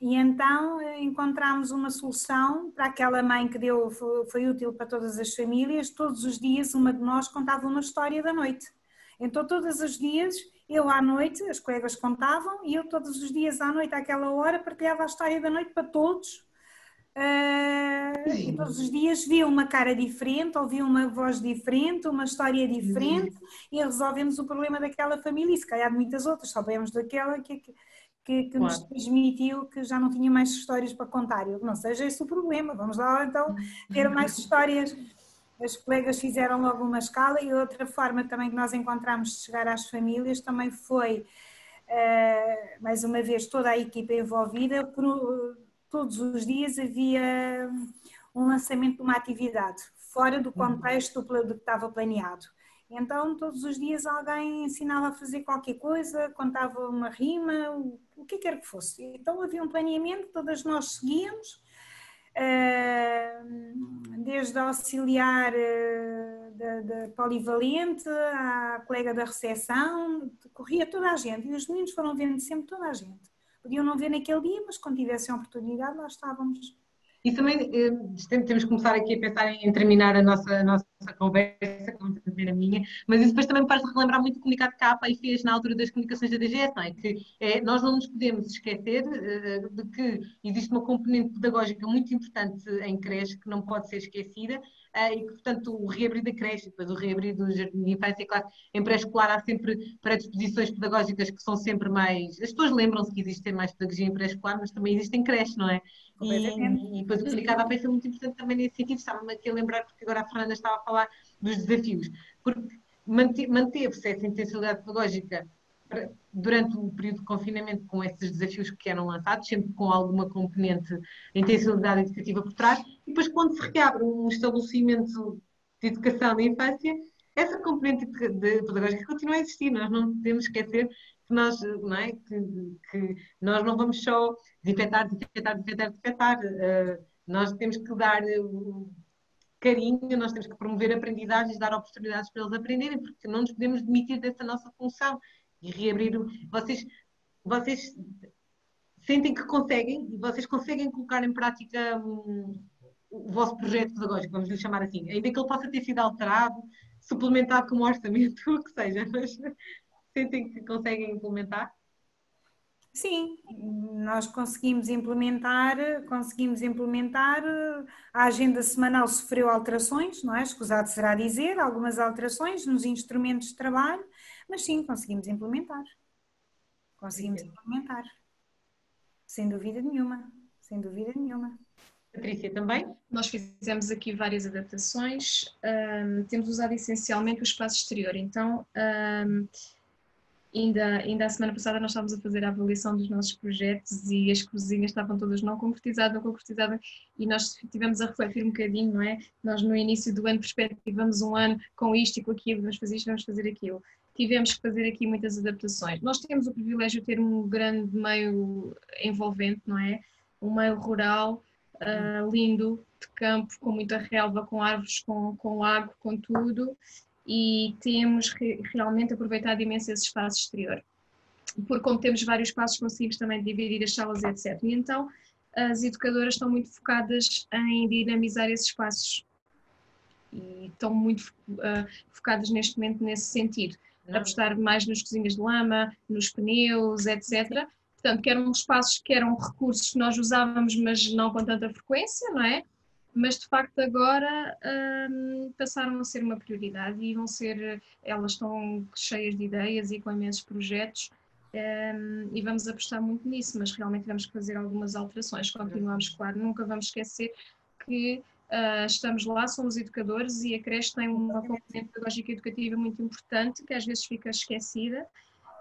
e então encontramos uma solução para aquela mãe que deu, foi útil para todas as famílias, todos os dias uma de nós contava uma história da noite, então todos os dias eu à noite, as colegas contavam, e eu todos os dias à noite, àquela hora, partilhava a história da noite para todos. Uh, e todos os dias via uma cara diferente, ouvia uma voz diferente, uma história diferente, e resolvemos o problema daquela família e se calhar de muitas outras, sabemos daquela que, que, que nos transmitiu que já não tinha mais histórias para contar. Eu, não seja esse o problema, vamos lá então ter mais histórias. As colegas fizeram logo uma escala e outra forma também que nós encontramos de chegar às famílias também foi, uh, mais uma vez, toda a equipa envolvida, por, todos os dias havia um lançamento de uma atividade, fora do uhum. contexto do que estava planeado. Então, todos os dias alguém ensinava a fazer qualquer coisa, contava uma rima, o que quer que fosse. Então, havia um planeamento, todas nós seguíamos, desde a auxiliar eh, da, da polivalente à colega da recepção, corria toda a gente. E os meninos foram vendo sempre toda a gente. Podiam não ver naquele dia, mas quando tivessem a oportunidade, lá estávamos. E também eh, temos que começar aqui a pensar em, terminar a nossa, a nossa conversa, como dizer a minha, mas isso depois também me faz relembrar muito o comunicado que a APA fez na altura das comunicações da DGS, não é? Que é, nós não nos podemos esquecer uh, de que existe uma componente pedagógica muito importante em creche que não pode ser esquecida, uh, e que, portanto, o reabrir da creche, depois o reabrir do jardim de infância, claro, em pré-escolar há sempre predisposições pedagógicas que são sempre mais. As pessoas lembram-se que existe mais pedagogia em pré-escolar, mas também existe em creche, não é? E, e depois o comunicado à foi muito importante também nesse sentido, estava-me aqui a lembrar, porque agora a Fernanda estava a falar dos desafios, porque manteve-se essa intensidade pedagógica durante o período de confinamento com esses desafios que eram lançados, sempre com alguma componente de intensidade educativa por trás, e depois quando se reabre um estabelecimento de educação da infância, essa componente de, pedagógica continua a existir, nós não podemos esquecer que nós não, é? que, que nós não vamos só desinfetar, desinfetar, desinfetar, desinfetar, uh, nós temos que dar uh, carinho, nós temos que promover aprendizagens, dar oportunidades para eles aprenderem, porque não nos podemos demitir dessa nossa função e reabrir. Vocês, vocês sentem que conseguem e vocês conseguem colocar em prática um, o vosso projeto pedagógico, vamos lhe chamar assim, ainda que ele possa ter sido alterado, suplementado com um orçamento, o que seja, mas sentem que conseguem implementar? Sim, nós conseguimos implementar, conseguimos implementar, a agenda semanal sofreu alterações, não é? Escusado será dizer, algumas alterações nos instrumentos de trabalho, mas sim, conseguimos implementar. Conseguimos sim. implementar. Sem dúvida nenhuma, sem dúvida nenhuma. Patrícia, também? Nós fizemos aqui várias adaptações, um, temos usado essencialmente o espaço exterior, então um, Ainda, ainda a semana passada nós estávamos a fazer a avaliação dos nossos projetos e as cozinhas estavam todas não concretizadas, não concretizadas e nós tivemos a refletir um bocadinho, não é? Nós no início do ano perspectivamos um ano com isto e com aquilo, vamos fazer isto, vamos fazer aquilo. Tivemos que fazer aqui muitas adaptações. Nós temos o privilégio de ter um grande meio envolvente, não é? Um meio rural, uh, lindo, de campo, com muita relva, com árvores, com, com lago, com tudo e temos re, realmente aproveitado imenso esse espaço exterior. Porque como temos vários espaços, conseguimos também dividir as salas, etc. E então as educadoras estão muito focadas em dinamizar esses espaços e estão muito uh, focadas neste momento nesse sentido. Não. Apostar mais nas cozinhas de lama, nos pneus, etc. Portanto, que eram espaços que eram recursos que nós usávamos, mas não com tanta frequência, não é? Mas de facto agora um, passaram a ser uma prioridade e vão ser, elas estão cheias de ideias e com imensos projetos um, e vamos apostar muito nisso, mas realmente que fazer algumas alterações. Continuamos, claro, nunca vamos esquecer que uh, estamos lá, somos educadores e a creche tem uma componente pedagógica educativa muito importante que às vezes fica esquecida.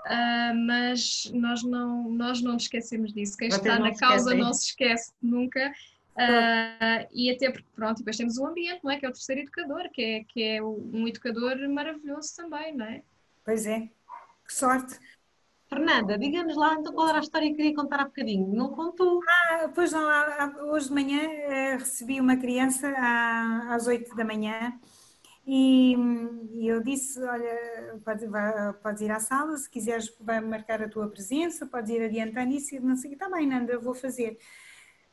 Uh, mas nós não, nós não nos esquecemos disso. Quem está na causa não se esquece nunca Uh, e até porque, pronto, depois temos o ambiente, não é? Que é o terceiro educador, que é, que é um educador maravilhoso também, não é? Pois é, que sorte. Fernanda, diga-nos lá então qual era a história que queria contar há bocadinho. Não contou? Ah, pois não, hoje de manhã eh, recebi uma criança às 8 da manhã e, e eu disse, olha, podes, podes ir à sala, se quiseres vai marcar a tua presença, podes ir adiantando isso, não sei, está bem Nanda, vou fazer.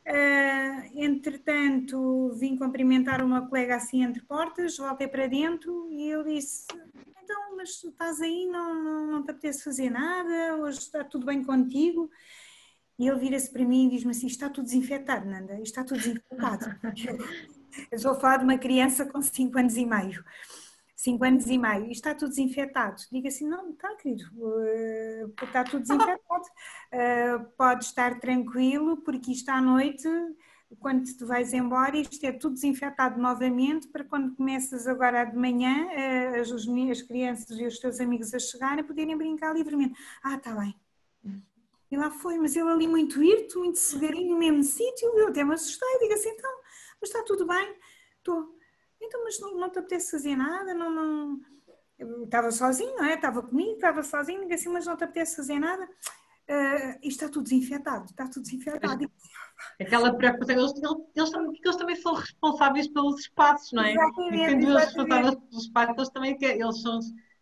Uh, entretanto, vim cumprimentar uma colega assim entre portas, voltei para dentro e eu disse: Então, mas tu estás aí, não, não, não te apetece fazer nada, hoje está tudo bem contigo? E ele vira-se para mim e diz-me assim: Está tudo desinfetado, Nanda, está tudo desinfetado. eu estou a falar de uma criança com 5 anos e meio. 5 anos e meio, e está tudo desinfetado. Diga assim, não, está querido, está tudo desinfetado, uh, pode estar tranquilo, porque isto à noite, quando tu vais embora, isto é tudo desinfetado novamente, para quando começas agora de manhã, uh, as, as crianças e os teus amigos a chegarem, poderem brincar livremente. Ah, está bem. E lá foi, mas ele ali muito irto, muito segarinho no mesmo sítio, eu até me assustei, digo assim, então, mas está tudo bem? Estou então, mas não, não te apetece fazer nada? Não, não... Eu estava sozinho, não é? Estava comigo, estava sozinho, digo assim, mas não te apetece fazer nada? Uh, isto está tudo desinfetado, está tudo desinfetado. Aquela preocupação, eles, eles, eles, também, eles também são responsáveis pelos espaços, não é? Exatamente, e sendo eles responsáveis pelos espaços, eles também querem, eles são,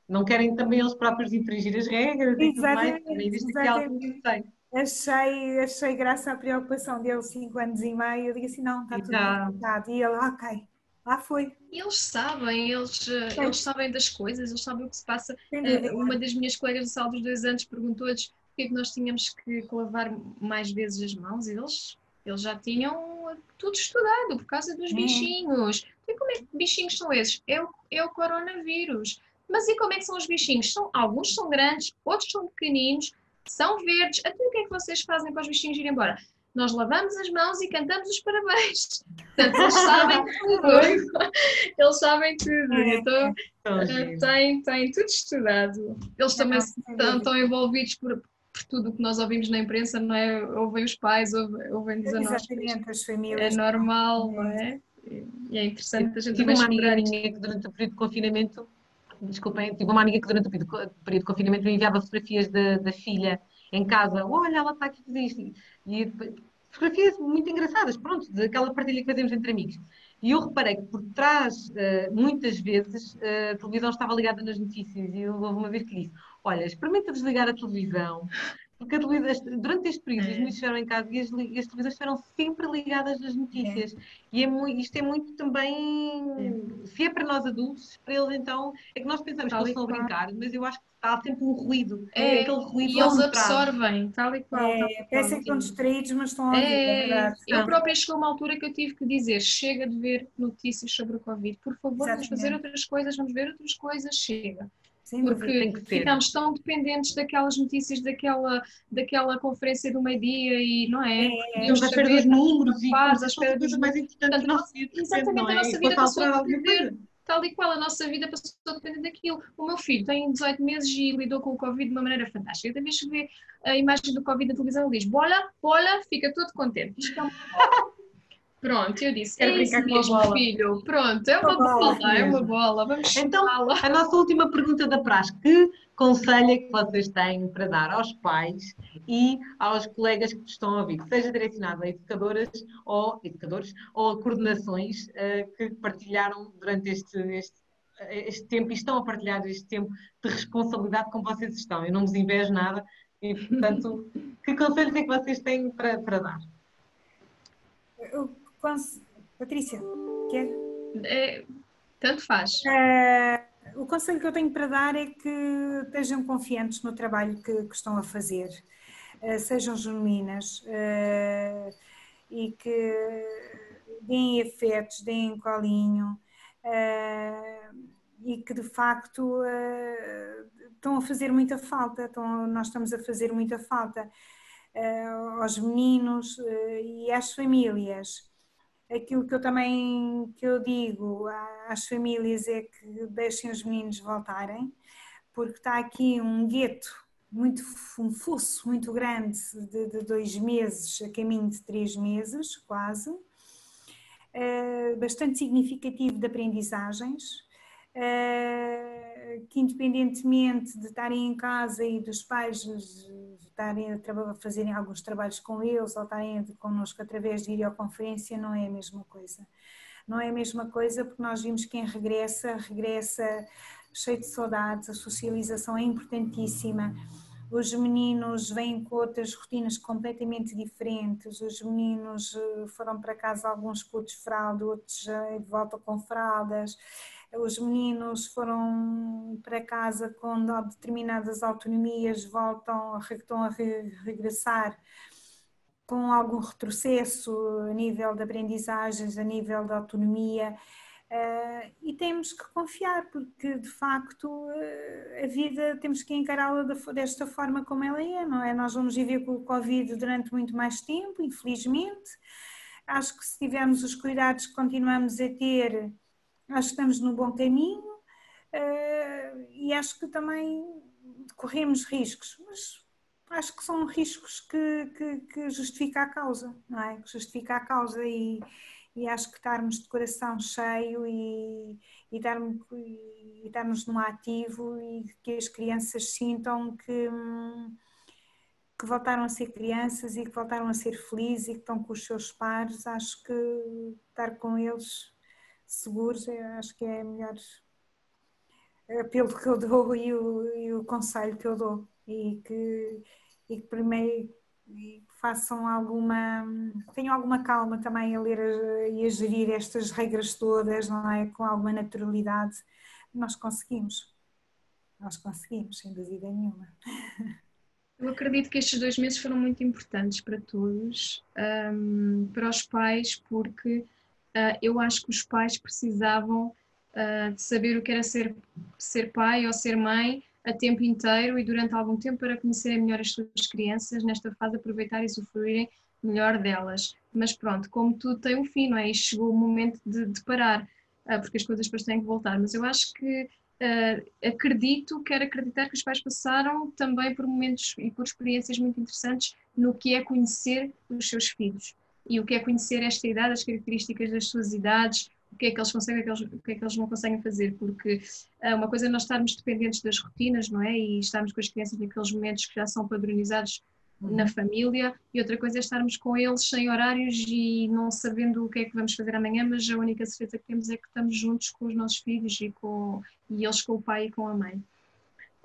não querem também eles próprios infringir as regras e tudo mais. Existe que Achei, achei graça a preocupação dele, 5 anos e meio. Eu digo assim: não, está tudo desinfetado. E ele, ok, Lá foi. Eles sabem, eles, eles sabem das coisas, eles sabem o que se passa. Uh, uma das minhas colegas de sala dos dois anos perguntou-lhes porque é que nós tínhamos que lavar mais vezes as mãos. Eles, eles já tinham tudo estudado por causa dos hum. bichinhos. E como é que bichinhos são esses? É o, é o coronavírus. Mas e como é que são os bichinhos? São, alguns são grandes, outros são pequeninos, são verdes. Até o que é que vocês fazem para os bichinhos ir embora? Nós lavamos as mãos e cantamos os parabéns. Portanto, eles sabem tudo. eles sabem tudo. Então, têm, têm tudo estudado. Eles é também estão, estão envolvidos por, por tudo o que nós ouvimos na imprensa, não é? Ouvem os pais, ouvem, ouvem-nos a nós. as famílias. É normal, não é? E é interessante a gente tive uma amiga minha que durante o período de confinamento, desculpem, tive uma amiga que durante o período de confinamento me enviava fotografias da, da filha em casa, olha, ela está aqui fazer isto. E fotografias muito engraçadas, pronto, daquela partilha que fazemos entre amigos. E eu reparei que por trás, uh, muitas vezes, uh, a televisão estava ligada nas notícias e houve uma vez que disse, olha, experimenta desligar a televisão, porque televisão, durante este período, os é. miúdos estiveram em casa e as, as, televisões estiveram sempre ligadas nas notícias. É. E é muito, isto é muito também. É. Se é para nós adultos, para eles então. É que nós pensamos tal que eles estão a brincar, mas eu acho que está sempre um ruído. É, aquele ruído. E eles absorvem, tal e qual. É, parecem que estão distraídos, mas estão a ouvir. É, é eu própria chegou uma altura que eu tive que dizer: chega de ver notícias sobre o Covid, por favor, Exatamente. vamos fazer outras coisas, vamos ver outras coisas, chega. Sim, porque ficamos tão dependentes daquelas notícias daquela, daquela conferência do meio-dia e não é? é e saber dos números e faz, à espera dos mais importantes da nossa vida. Exatamente, a nossa vida passou a depender tal e qual, a nossa vida passou a depender daquilo. O meu filho tem 18 meses e lidou com o Covid de uma maneira fantástica. Cada vez que vê a imagem do Covid na televisão, ele diz: bola, bola, fica todo contente. Isto é uma Pronto, eu disse, quero é brincar com a bola. filho. Pronto, é uma, uma bola, bola é uma bola. Vamos Então, a nossa última pergunta da praxe. Que conselho é que vocês têm para dar aos pais e aos colegas que estão a ouvir, seja direcionado a educadoras ou educadores ou a coordenações uh, que partilharam durante este, este, este tempo e estão a partilhar este tempo de responsabilidade com vocês estão. Eu não vos invejo nada e, portanto, que conselhos é que vocês têm para, para dar? Eu Patrícia, quer? É, tanto faz. Uh, o conselho que eu tenho para dar é que estejam confiantes no trabalho que, que estão a fazer, uh, sejam genuínas uh, e que deem afetos, deem colinho e que de facto estão a fazer muita falta, estão, nós estamos a fazer muita falta aos meninos e às famílias aquilo que eu também que eu digo às famílias é que deixem os meninos voltarem, porque está aqui um gueto muito um fosso muito grande de, de, dois meses a caminho de três meses quase uh, bastante significativo de aprendizagens uh, que independentemente de estarem em casa e dos pais estarem a fazerem alguns trabalhos com eles ou estarem connosco através de videoconferência não é a mesma coisa. Não é a mesma coisa porque nós vimos quem regressa, regressa cheio de saudades, a socialização é importantíssima. Os meninos vêm com outras rotinas completamente diferentes. Os meninos eh, foram para casa alguns com fralda, outros de volta com fraldas os meninos foram para casa com determinadas autonomias, voltam, estão a regressar com algum retrocesso a nível de aprendizagens, a nível de autonomia. Uh, e temos que confiar, porque de facto uh, a vida temos que encará-la desta forma como ela é, não é? Nós vamos viver com o Covid durante muito mais tempo, infelizmente. Acho que se tivermos os cuidados que continuamos a ter, acho que estamos no bom caminho uh, e acho que também corremos riscos, mas acho que são riscos que, que, que justifica a causa, não é? Que justifica a causa e e acho que estarmos de coração cheio e, e, darmos, e estarmos no ativo e que as crianças sintam que, que voltaram a ser crianças e que voltaram a ser felizes e que estão com os seus pares, acho que estar com eles seguros, acho que é melhor apelo que eu dou e o, e o conselho que eu dou e que, e que primeiro e façam alguma, tenham alguma calma também a ler e a gerir estas regras todas, não é? Com alguma naturalidade, nós conseguimos. Nós conseguimos, sem dúvida nenhuma. Eu acredito que estes dois meses foram muito importantes para todos, um, para os pais, porque uh, eu acho que os pais precisavam uh, de saber o que era ser, ser pai ou ser mãe a tempo inteiro e durante algum tempo para conhecerem melhor as suas crianças, nesta fase aproveitar e usufruírem melhor delas. Mas pronto, como tudo tem um fim, não é? E chegou o momento de, de parar, uh, porque as coisas depois têm que voltar. Mas eu acho que uh, acredito, quero acreditar que os pais passaram também por momentos e por experiências muito interessantes no que é conhecer os seus filhos. E o que é conhecer esta idade, as características das suas idades, o que é que eles conseguem, o que é que eles não conseguem fazer, porque é uma coisa é nós estarmos dependentes das rotinas, não é? E estarmos com as crianças naqueles momentos que já são padronizados uhum. na família, e outra coisa é estarmos com eles sem horários e não sabendo o que é que vamos fazer amanhã, mas a única certeza que temos é que estamos juntos com os nossos filhos e, com, e eles com o pai e com a mãe.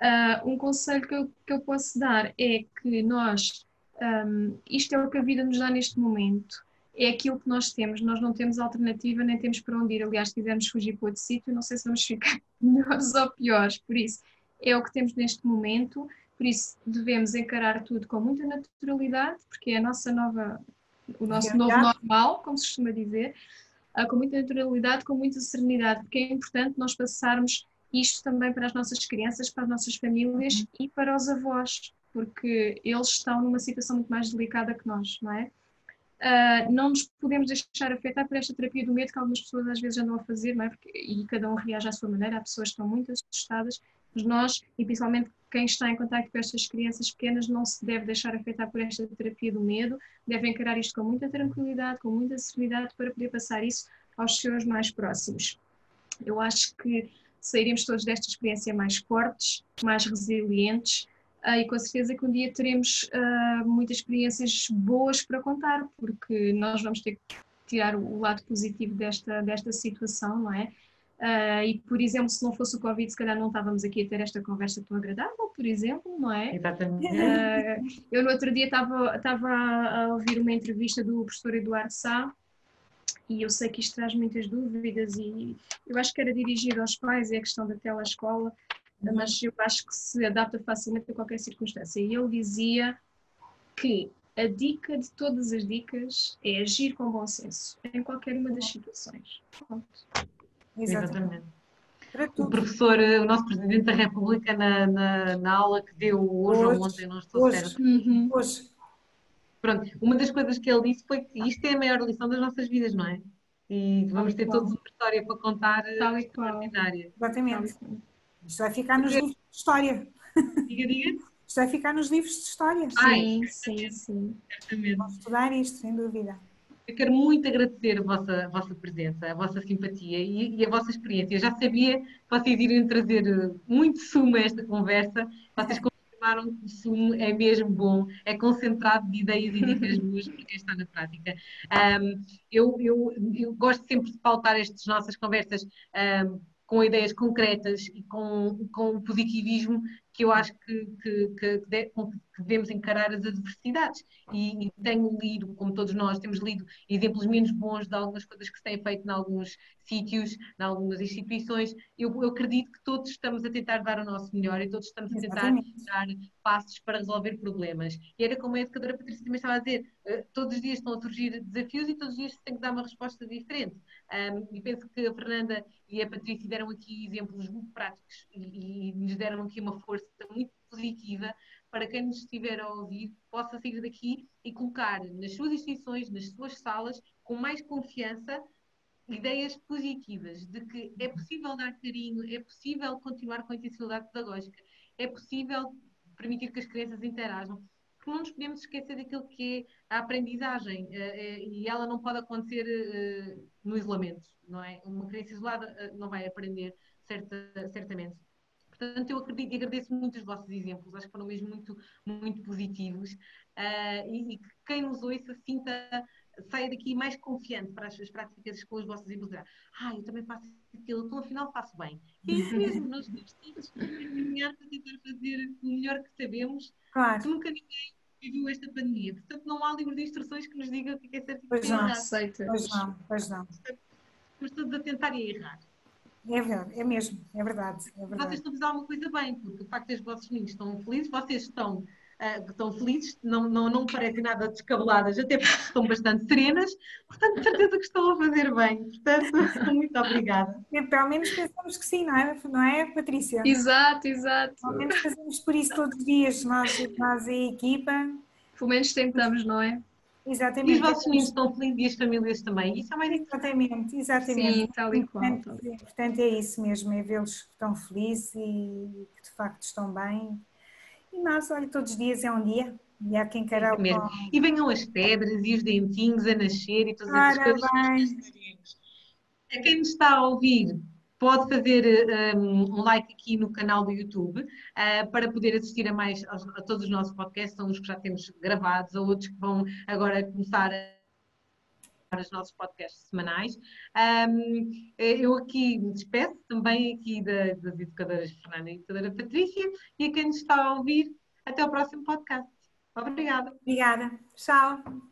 Uh, um conselho que eu, que eu posso dar é que nós, um, isto é o que a vida nos dá neste momento, é aquilo que nós temos, nós não temos alternativa, nem temos para onde ir. Aliás, se quisermos fugir para outro sítio, não sei se vamos ficar melhores ou piores. Por isso, é o que temos neste momento, por isso devemos encarar tudo com muita naturalidade, porque é a nossa nova, o nosso novo normal, como se costuma dizer, ah, com muita naturalidade, com muita serenidade, porque é importante nós passarmos isto também para as nossas crianças, para as nossas famílias uhum. e para os avós, porque eles estão numa situação muito mais delicada que nós, não é? Uh, não nos podemos deixar afetar por esta terapia do medo que algumas pessoas às vezes andam a fazer, não é? Porque, e cada um reage à sua maneira, há pessoas que estão muito assustadas, mas nós, e principalmente quem está em contato com estas crianças pequenas, não se deve deixar afetar por esta terapia do medo, deve encarar isto com muita tranquilidade, com muita serenidade, para poder passar isso aos seus mais próximos. Eu acho que sairemos todos desta experiência mais fortes, mais resilientes, Uh, e com certeza que um dia teremos uh, muitas experiências boas para contar, porque nós vamos ter que tirar o lado positivo desta, desta situação, não é? Uh, e, por exemplo, se não fosse o Covid, se calhar não estávamos aqui a ter esta conversa tão agradável, por exemplo, não é? Exatamente. eu, no outro dia, estava, estava a ouvir uma entrevista do professor Eduardo Sá, e eu sei que isto traz muitas dúvidas, e eu acho que era dirigido aos pais, é a questão da telescola, mas eu acho que se adapta facilmente a qualquer circunstância. E ele dizia que a dica de todas as dicas é agir com bom senso em qualquer uma das situações. Pronto. Exatamente. O professor, o nosso Presidente da República, na, na, na aula que deu hoje, hoje ou ontem, não estou hoje, certo. Uhum. Hoje. Pronto, uma das coisas que ele disse foi que isto é a maior lição das nossas vidas, não é? E vamos ter todos uma história para contar Tal e extraordinária. Exatamente. Isto vai ficar nos livros de história. Diga, diga. Isto vai ficar nos livros de história. Sim, sim, sim. Certamente. Vamos estudar isto, sem dúvida. Eu quero muito agradecer a vossa, a vossa presença, a vossa simpatia e, e, a vossa experiência. Eu já sabia que vocês iriam trazer eh, muito sumo a esta conversa. Vocês confirmaram que o sumo é mesmo bom, é concentrado de ideias e dicas boas para quem está na prática. Um, eu, eu, eu, gosto sempre de pautar estas nossas conversas um, com ideias concretas e com, com positivismo que eu acho que, que, que, devemos encarar as adversidades. E, e, tenho lido, como todos nós, temos lido exemplos menos bons de algumas coisas que se têm feito em alguns sítios, em algumas instituições. Eu, eu acredito que todos estamos a tentar dar o nosso melhor e todos estamos a tentar dar passos para resolver problemas. E era como a educadora Patrícia também estava a dizer, uh, todos os dias estão a surgir desafios e todos os dias se tem que dar uma resposta diferente. Um, e penso que a Fernanda e a Patrícia deram aqui exemplos muito práticos e, e nos deram aqui uma força muito positiva para quem nos estiver a ouvir possa sair daqui e colocar nas suas instituições, nas suas salas, com mais confiança, ideias positivas de que é possível dar carinho, é possível continuar com a intensidade pedagógica, é possível permitir que as crianças interajam. Porque não nos podemos esquecer daquilo que é a aprendizagem eh, eh, e ela não pode acontecer eh, no isolamento, não é? Uma criança isolada não vai aprender certa, certamente. Portanto, eu acredito e agradeço muito os vossos exemplos, acho que foram mesmo muito, muito positivos uh, e, e, que quem nos ouça sinta, saia daqui mais confiante para as suas práticas com os vossos exemplos. Ah, eu também faço aquilo, então afinal faço bem. E é isso mesmo, nós estamos todos a caminhar para tentar fazer o melhor que sabemos. Claro. Nunca ninguém viveu esta pandemia. Portanto, não há livro de instruções que nos diga o que é certo e o que é errado. Pois não, pois não. Estamos todos a tentar e a errar. É verdade, é mesmo, é verdade. É verdade. Vocês estão a fazer alguma coisa bem, porque o facto de os vossos meninos estão felizes, vocês estão, uh, estão felizes, não, não, não parecem nada descabeladas, até porque estão bastante serenas, portanto, de certeza que estão a fazer bem. Portanto, muito obrigada. E, pelo menos pensamos que sim, não é, não é Patrícia? Exato, exato. Pelo menos fazemos por isso todos os dias, nós, nós e a equipa. Pelo menos tentamos, não é? Exatamente. E os vossos meninos estão felizes e as famílias também. Isso é mais Exatamente, exatamente. Sim, tal e qual. Portanto, é isso mesmo, é vê-los que estão felizes e que de facto estão bem. E nós, olha, todos os dias é um dia. E há quem queira. É com... E venham as pedras e os dentinhos a nascer e todas essas coisas. A quem nos está a ouvir, pode fazer um, um, like aqui no canal do YouTube uh, para poder assistir a mais a, a, todos os nossos podcasts, são os que já temos gravados, ou outros que vão agora começar a os nossos podcasts semanais. Um, eu aqui me despeço também aqui da, das educadoras Fernanda e educadora Patrícia e a quem nos está a ouvir, até o próximo podcast. Obrigada. Obrigada. Tchau.